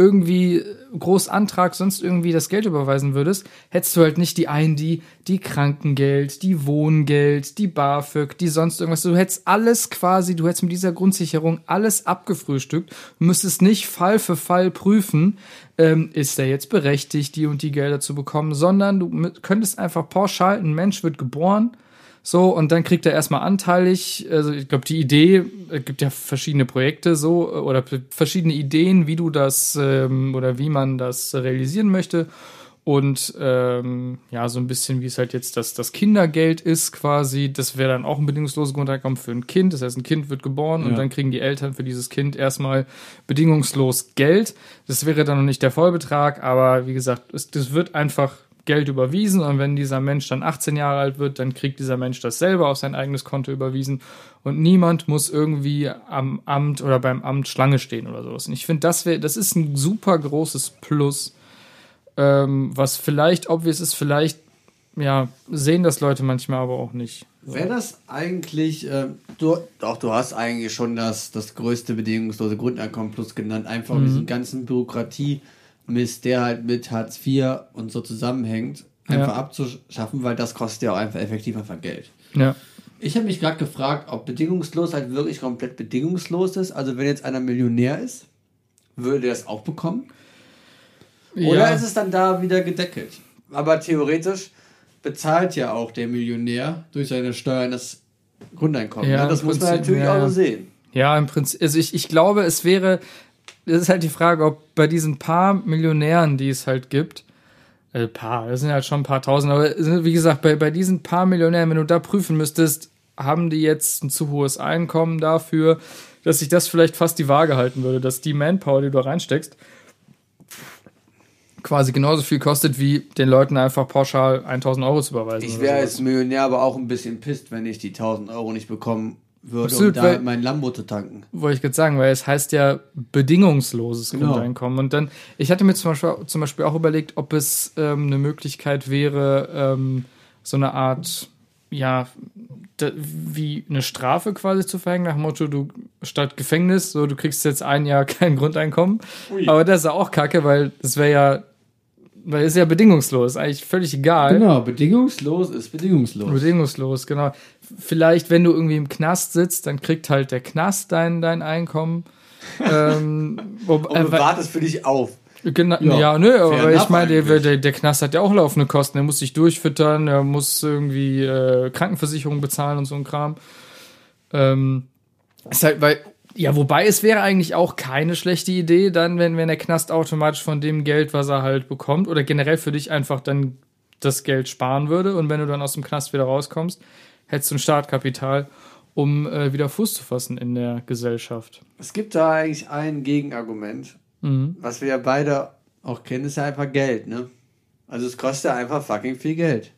irgendwie groß Antrag sonst irgendwie das Geld überweisen würdest, hättest du halt nicht die einen, die die Krankengeld, die Wohngeld, die BAföG, die sonst irgendwas. Du hättest alles quasi, du hättest mit dieser Grundsicherung alles abgefrühstückt. Müsstest nicht Fall für Fall prüfen, ähm, ist er jetzt berechtigt, die und die Gelder zu bekommen, sondern du könntest einfach pauschal, ein Mensch wird geboren, so, und dann kriegt er erstmal anteilig, also ich glaube, die Idee, es gibt ja verschiedene Projekte so oder verschiedene Ideen, wie du das ähm, oder wie man das realisieren möchte. Und ähm, ja, so ein bisschen wie es halt jetzt das, das Kindergeld ist quasi, das wäre dann auch ein bedingungsloses Grundeinkommen für ein Kind. Das heißt, ein Kind wird geboren ja. und dann kriegen die Eltern für dieses Kind erstmal bedingungslos Geld. Das wäre dann noch nicht der Vollbetrag, aber wie gesagt, es, das wird einfach Geld überwiesen und wenn dieser Mensch dann 18 Jahre alt wird, dann kriegt dieser Mensch das selber auf sein eigenes Konto überwiesen und niemand muss irgendwie am Amt oder beim Amt Schlange stehen oder sowas. Und ich finde, das das ist ein super großes Plus, ähm, was vielleicht obvious ist, vielleicht ja, sehen das Leute manchmal aber auch nicht.
Wäre das eigentlich, äh, du, doch, du hast eigentlich schon das, das größte bedingungslose Grundeinkommen plus genannt, einfach mhm. diesen ganzen Bürokratie- Mist, der halt mit Hartz IV und so zusammenhängt, einfach ja. abzuschaffen, weil das kostet ja auch einfach effektiv einfach Geld.
Ja.
Ich habe mich gerade gefragt, ob bedingungslos halt wirklich komplett bedingungslos ist. Also wenn jetzt einer Millionär ist, würde er das auch bekommen? Oder ja. ist es dann da wieder gedeckelt? Aber theoretisch bezahlt ja auch der Millionär durch seine Steuern das Grundeinkommen. Ja, ne? Das muss man natürlich ja. auch so sehen.
Ja, im Prinzip, also ich, ich glaube, es wäre, das ist halt die Frage, ob bei diesen paar Millionären, die es halt gibt, äh, paar, das sind halt schon ein paar tausend, aber wie gesagt, bei, bei diesen paar Millionären, wenn du da prüfen müsstest, haben die jetzt ein zu hohes Einkommen dafür, dass sich das vielleicht fast die Waage halten würde, dass die Manpower, die du reinsteckst, quasi genauso viel kostet, wie den Leuten einfach pauschal 1000 Euro zu überweisen.
Ich wäre als Millionär aber auch ein bisschen pisst, wenn ich die 1000 Euro nicht bekomme würde, Absolut, um da weil, mein Lambo zu tanken.
Wollte ich gerade sagen, weil es heißt ja bedingungsloses genau. Grundeinkommen. Und dann, ich hatte mir zum Beispiel, zum Beispiel auch überlegt, ob es ähm, eine Möglichkeit wäre, ähm, so eine Art, ja, da, wie eine Strafe quasi zu verhängen, nach dem Motto, du statt Gefängnis, so du kriegst jetzt ein Jahr kein Grundeinkommen. Ui. Aber das ist ja auch kacke, weil das wäre ja weil es ist ja bedingungslos, eigentlich völlig egal.
Genau, bedingungslos ist bedingungslos.
Bedingungslos, genau. Vielleicht, wenn du irgendwie im Knast sitzt, dann kriegt halt der Knast dein, dein Einkommen. ähm,
wo, Und äh, wartest für dich auf.
Genau, ja, ja nö, aber ich meine, der, der, der Knast hat ja auch laufende Kosten. Er muss sich durchfüttern, er muss irgendwie äh, Krankenversicherung bezahlen und so ein Kram. Ähm, ist halt, weil ja, wobei es wäre eigentlich auch keine schlechte Idee, dann, wenn, wenn der Knast automatisch von dem Geld, was er halt bekommt, oder generell für dich einfach dann das Geld sparen würde und wenn du dann aus dem Knast wieder rauskommst, hättest du ein Startkapital, um äh, wieder Fuß zu fassen in der Gesellschaft.
Es gibt da eigentlich ein Gegenargument, mhm. was wir ja beide auch kennen, ist ja einfach Geld, ne? Also es kostet ja einfach fucking viel Geld.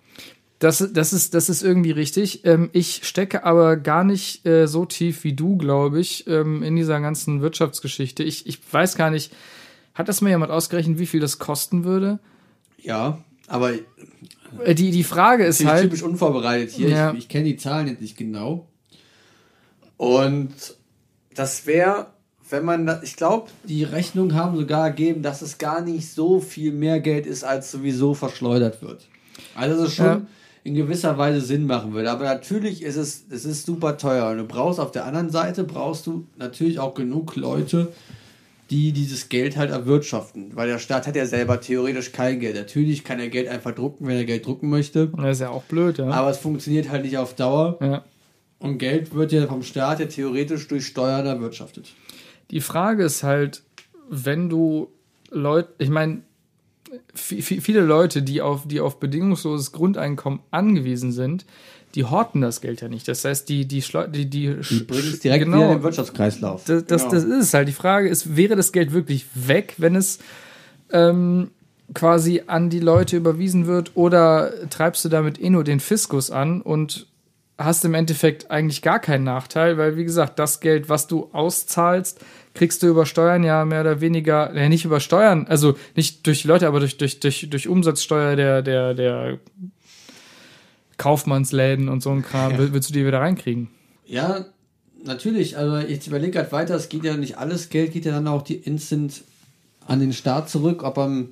Das, das, ist, das ist irgendwie richtig. Ähm, ich stecke aber gar nicht äh, so tief wie du, glaube ich, ähm, in dieser ganzen Wirtschaftsgeschichte. Ich, ich weiß gar nicht, hat das mir jemand ausgerechnet, wie viel das kosten würde?
Ja, aber
die, die Frage ist
ich
halt.
Ich typisch unvorbereitet hier. Ja. Ich, ich kenne die Zahlen jetzt nicht genau. Und das wäre, wenn man, da, ich glaube, die Rechnungen haben sogar ergeben, dass es gar nicht so viel mehr Geld ist, als sowieso verschleudert wird. Also es ist schon. Ja in gewisser Weise Sinn machen würde. Aber natürlich ist es, es ist super teuer. Und du brauchst auf der anderen Seite brauchst du natürlich auch genug Leute, die dieses Geld halt erwirtschaften. Weil der Staat hat ja selber theoretisch kein Geld. Natürlich kann er Geld einfach drucken, wenn er Geld drucken möchte.
Das ist ja auch blöd, ja.
Aber es funktioniert halt nicht auf Dauer.
Ja.
Und Geld wird ja vom Staat ja theoretisch durch Steuern erwirtschaftet.
Die Frage ist halt, wenn du Leute, ich meine, viele Leute, die auf, die auf bedingungsloses Grundeinkommen angewiesen sind, die horten das Geld ja nicht. Das heißt, die, die, die, die,
die bringen es direkt genau, wieder in den Wirtschaftskreislauf.
Das, das, genau. das ist es halt. Die Frage ist, wäre das Geld wirklich weg, wenn es, ähm, quasi an die Leute überwiesen wird oder treibst du damit eh nur den Fiskus an und hast im Endeffekt eigentlich gar keinen Nachteil, weil wie gesagt, das Geld, was du auszahlst, kriegst du über Steuern ja mehr oder weniger, ja nicht über Steuern, also nicht durch die Leute, aber durch, durch, durch, durch Umsatzsteuer der, der, der Kaufmannsläden und so ein Kram, ja. willst du die wieder reinkriegen.
Ja, natürlich, aber ich überlege gerade weiter, es geht ja nicht alles Geld, geht ja dann auch die instant an den Staat zurück, ob am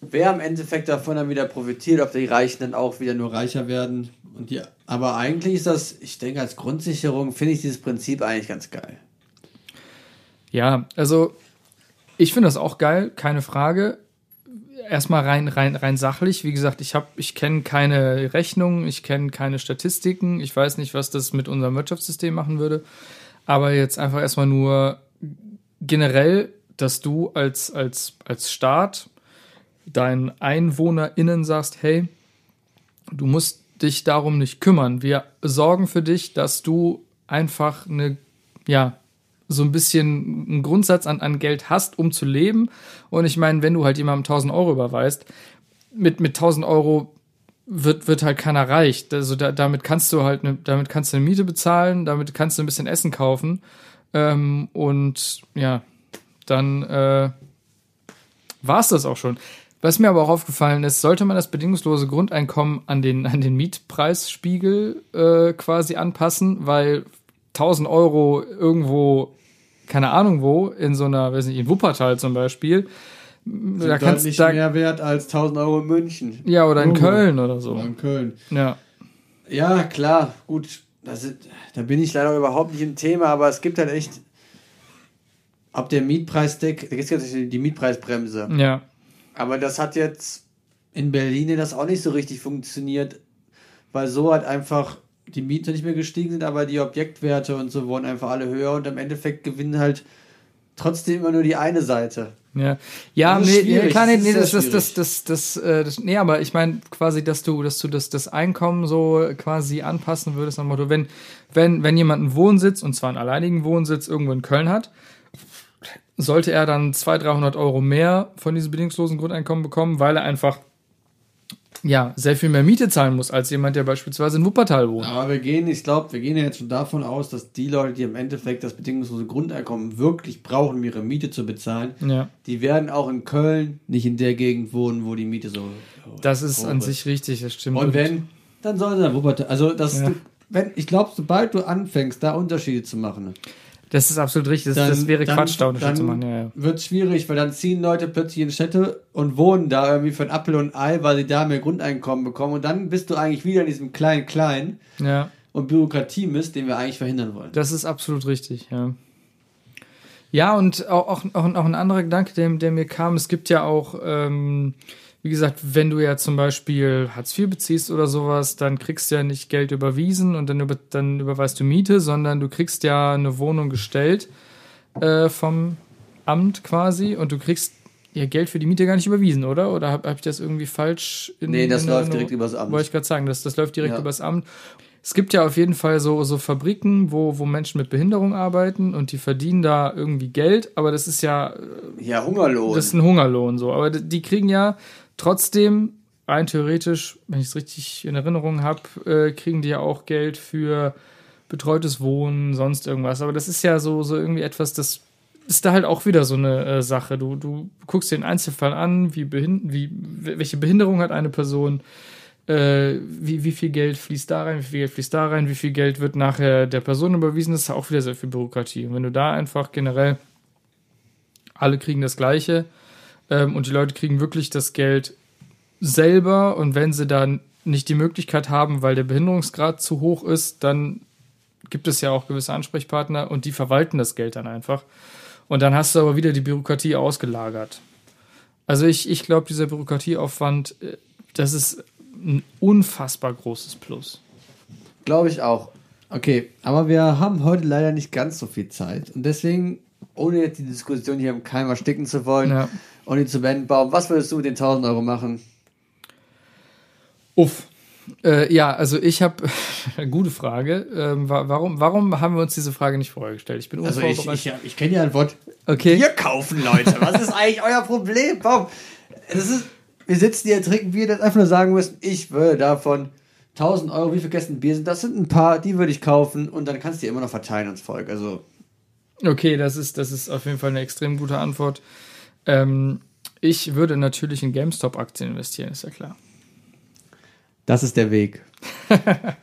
wer im Endeffekt davon dann wieder profitiert, ob die Reichen dann auch wieder nur reicher werden. Und die, aber eigentlich ist das, ich denke, als Grundsicherung finde ich dieses Prinzip eigentlich ganz geil.
Ja, also ich finde das auch geil, keine Frage. Erstmal rein, rein, rein sachlich. Wie gesagt, ich habe, ich kenne keine Rechnungen, ich kenne keine Statistiken, ich weiß nicht, was das mit unserem Wirtschaftssystem machen würde. Aber jetzt einfach erstmal nur generell, dass du als, als, als Staat deinen EinwohnerInnen sagst, hey, du musst dich darum nicht kümmern. Wir sorgen für dich, dass du einfach eine, ja, so ein bisschen einen Grundsatz an, an Geld hast, um zu leben. Und ich meine, wenn du halt jemandem 1000 Euro überweist, mit, mit 1000 Euro wird, wird halt keiner reich. Also da, damit kannst du halt, ne, damit kannst du eine Miete bezahlen, damit kannst du ein bisschen Essen kaufen. Ähm, und ja, dann äh, war es das auch schon. Was mir aber auch aufgefallen ist, sollte man das bedingungslose Grundeinkommen an den, an den Mietpreisspiegel äh, quasi anpassen, weil 1000 Euro irgendwo, keine Ahnung wo, in so einer, weiß nicht, in Wuppertal zum Beispiel,
sind da kannst nicht da, mehr wert als 1000 Euro in München.
Ja, oder in oh. Köln oder so.
Oder in Köln.
Ja.
Ja, klar, gut. Ist, da bin ich leider überhaupt nicht im Thema, aber es gibt halt echt, ab der Mietpreisdeck, da gibt es die Mietpreisbremse.
Ja.
Aber das hat jetzt in Berlin das auch nicht so richtig funktioniert, weil so halt einfach die Miete nicht mehr gestiegen sind, aber die Objektwerte und so wurden einfach alle höher und im Endeffekt gewinnen halt trotzdem immer nur die eine Seite.
Ja, ja, nee, nee, klar, nee, nee, das, das, das, das, das, äh, das, nee, aber ich meine quasi, dass du, dass du das, das Einkommen so quasi anpassen würdest am Motto, wenn, wenn, wenn jemand einen Wohnsitz, und zwar einen alleinigen Wohnsitz irgendwo in Köln hat, sollte er dann 200, 300 Euro mehr von diesem bedingungslosen Grundeinkommen bekommen, weil er einfach ja, sehr viel mehr Miete zahlen muss als jemand, der beispielsweise in Wuppertal wohnt.
Aber wir gehen, ich glaube, wir gehen ja jetzt schon davon aus, dass die Leute, die im Endeffekt das bedingungslose Grundeinkommen wirklich brauchen, um ihre Miete zu bezahlen,
ja.
die werden auch in Köln nicht in der Gegend wohnen, wo die Miete so.
Das ist an ist. sich richtig, das stimmt.
Und wenn, dann sollen sie in Wuppertal. Also, das, ja. wenn, ich glaube, sobald du anfängst, da Unterschiede zu machen,
das ist absolut richtig. Das, dann, das wäre Quatsch, da Unterschied zu machen. Ja, ja.
Wird schwierig, weil dann ziehen Leute plötzlich in Städte und wohnen da irgendwie für ein Apfel und Ei, weil sie da mehr Grundeinkommen bekommen. Und dann bist du eigentlich wieder in diesem kleinen Klein
ja.
und Bürokratie-Mist, den wir eigentlich verhindern wollen.
Das ist absolut richtig, ja. Ja, und auch, auch, auch, ein anderer Gedanke, der, der mir kam, es gibt ja auch ähm, wie gesagt, wenn du ja zum Beispiel Hartz IV beziehst oder sowas, dann kriegst du ja nicht Geld überwiesen und dann, über, dann überweist du Miete, sondern du kriegst ja eine Wohnung gestellt äh, vom Amt quasi und du kriegst ja Geld für die Miete gar nicht überwiesen, oder? Oder habe hab ich das irgendwie falsch
in Nee, das in läuft direkt übers Amt.
Wollte ich gerade sagen, das, das läuft direkt ja. übers Amt. Es gibt ja auf jeden Fall so, so Fabriken, wo, wo Menschen mit Behinderung arbeiten und die verdienen da irgendwie Geld, aber das ist ja.
Ja, Hungerlohn.
Das ist ein Hungerlohn so. Aber die kriegen ja Trotzdem, rein theoretisch, wenn ich es richtig in Erinnerung habe, äh, kriegen die ja auch Geld für betreutes Wohnen, sonst irgendwas. Aber das ist ja so, so irgendwie etwas, das ist da halt auch wieder so eine äh, Sache. Du, du guckst dir den Einzelfall an, wie, behind wie welche Behinderung hat eine Person, äh, wie, wie viel Geld fließt da rein, wie viel Geld fließt da rein, wie viel Geld wird nachher der Person überwiesen, das ist auch wieder sehr viel Bürokratie. Und wenn du da einfach generell alle kriegen das Gleiche, ähm, und die Leute kriegen wirklich das Geld selber und wenn sie dann nicht die Möglichkeit haben, weil der Behinderungsgrad zu hoch ist, dann gibt es ja auch gewisse Ansprechpartner und die verwalten das Geld dann einfach. Und dann hast du aber wieder die Bürokratie ausgelagert. Also ich, ich glaube, dieser Bürokratieaufwand, äh, das ist ein unfassbar großes Plus.
Glaube ich auch. Okay, aber wir haben heute leider nicht ganz so viel Zeit und deswegen, ohne jetzt die Diskussion hier im Keim ersticken zu wollen, ja und ihn zu beenden. Baum, was würdest du mit den 1000 Euro machen?
Uff. Äh, ja, also ich habe eine gute Frage. Ähm, warum, warum haben wir uns diese Frage nicht vorher gestellt? Ich bin
also ich, ich, ich kenne die Antwort.
Okay.
Wir kaufen, Leute. Was ist eigentlich euer Problem? Warum? das ist, wir sitzen hier, trinken Bier, das einfach nur sagen müssen, ich würde davon 1000 Euro, wie viel Kästen Bier sind, das sind ein paar, die würde ich kaufen und dann kannst du die immer noch verteilen ans Volk. Also,
Okay, das ist, das ist auf jeden Fall eine extrem gute Antwort. Ähm, ich würde natürlich in GameStop-Aktien investieren, ist ja klar.
das ist der Weg.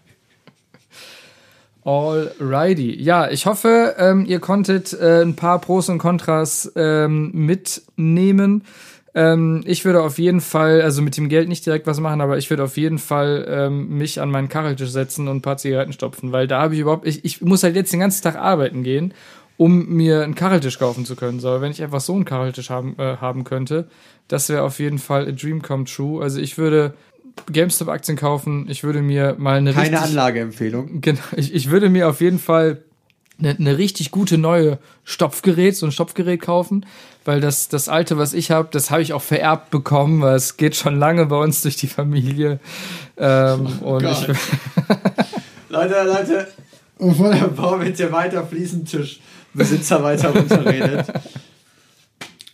Alrighty. Ja, ich hoffe, ähm, ihr konntet äh, ein paar Pros und Kontras ähm, mitnehmen. Ähm, ich würde auf jeden Fall, also mit dem Geld nicht direkt was machen, aber ich würde auf jeden Fall ähm, mich an meinen Kacheltisch setzen und ein paar Zigaretten stopfen, weil da habe ich überhaupt, ich, ich muss halt jetzt den ganzen Tag arbeiten gehen, um mir einen Kacheltisch kaufen zu können. So, wenn ich einfach so einen Kacheltisch haben, äh, haben könnte, das wäre auf jeden Fall a dream come true. Also ich würde GameStop-Aktien kaufen, ich würde mir mal eine
Keine
richtig,
Anlageempfehlung.
Genau, ich, ich würde mir auf jeden Fall eine, eine richtig gute neue Stopfgerät, so ein Stopfgerät kaufen, weil das, das alte, was ich habe, das habe ich auch vererbt bekommen, weil es geht schon lange bei uns durch die Familie. Ähm, und ich,
Gott.
Leute, Leute,
Bevor der
bevor wir jetzt hier weiter Fliesentisch Besitzer weiter runterredet.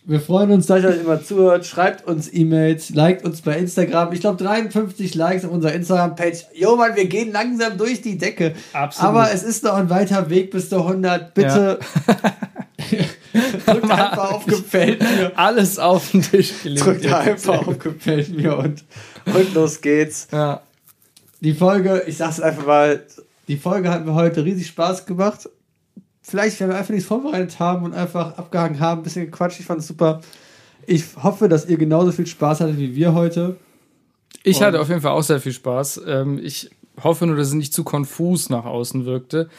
Wir freuen uns,
Dass ihr euch immer zuhört, schreibt uns E-Mails, liked uns bei Instagram. Ich glaube 53 Likes auf unserer Instagram-Page. Jo Mann, wir gehen langsam durch die Decke.
Absolut.
Aber es ist noch ein weiter Weg bis zur 100. Bitte drückt einfach auf Gefällt mir.
alles auf den Tisch gelegt.
Drückt einfach auf Gefällt mir und, und los geht's.
Ja.
Die Folge, ich sag's einfach mal, die Folge hat mir heute riesig Spaß gemacht. Vielleicht, wenn wir einfach nichts vorbereitet haben und einfach abgehangen haben, ein bisschen gequatscht, ich fand's super. Ich hoffe, dass ihr genauso viel Spaß hattet wie wir heute.
Ich hatte auf jeden Fall auch sehr viel Spaß. Ähm, ich hoffe nur, dass es nicht zu konfus nach außen wirkte.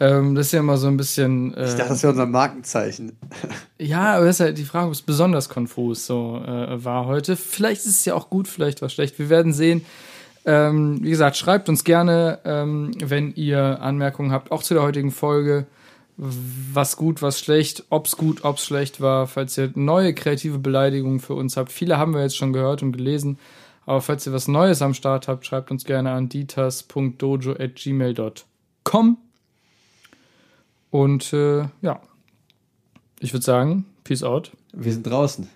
Ähm, das ist ja immer so ein bisschen.
Ich dachte, das wäre unser Markenzeichen.
Ja, aber das ist halt die Frage, ob es besonders konfus so äh, war heute. Vielleicht ist es ja auch gut, vielleicht war es schlecht. Wir werden sehen. Ähm, wie gesagt, schreibt uns gerne, ähm, wenn ihr Anmerkungen habt, auch zu der heutigen Folge. Was gut, was schlecht, ob's gut, ob's schlecht war. Falls ihr neue kreative Beleidigungen für uns habt. Viele haben wir jetzt schon gehört und gelesen. Aber falls ihr was Neues am Start habt, schreibt uns gerne an ditas.dojo.gmail.com. Und äh, ja, ich würde sagen, peace out.
Wir sind draußen.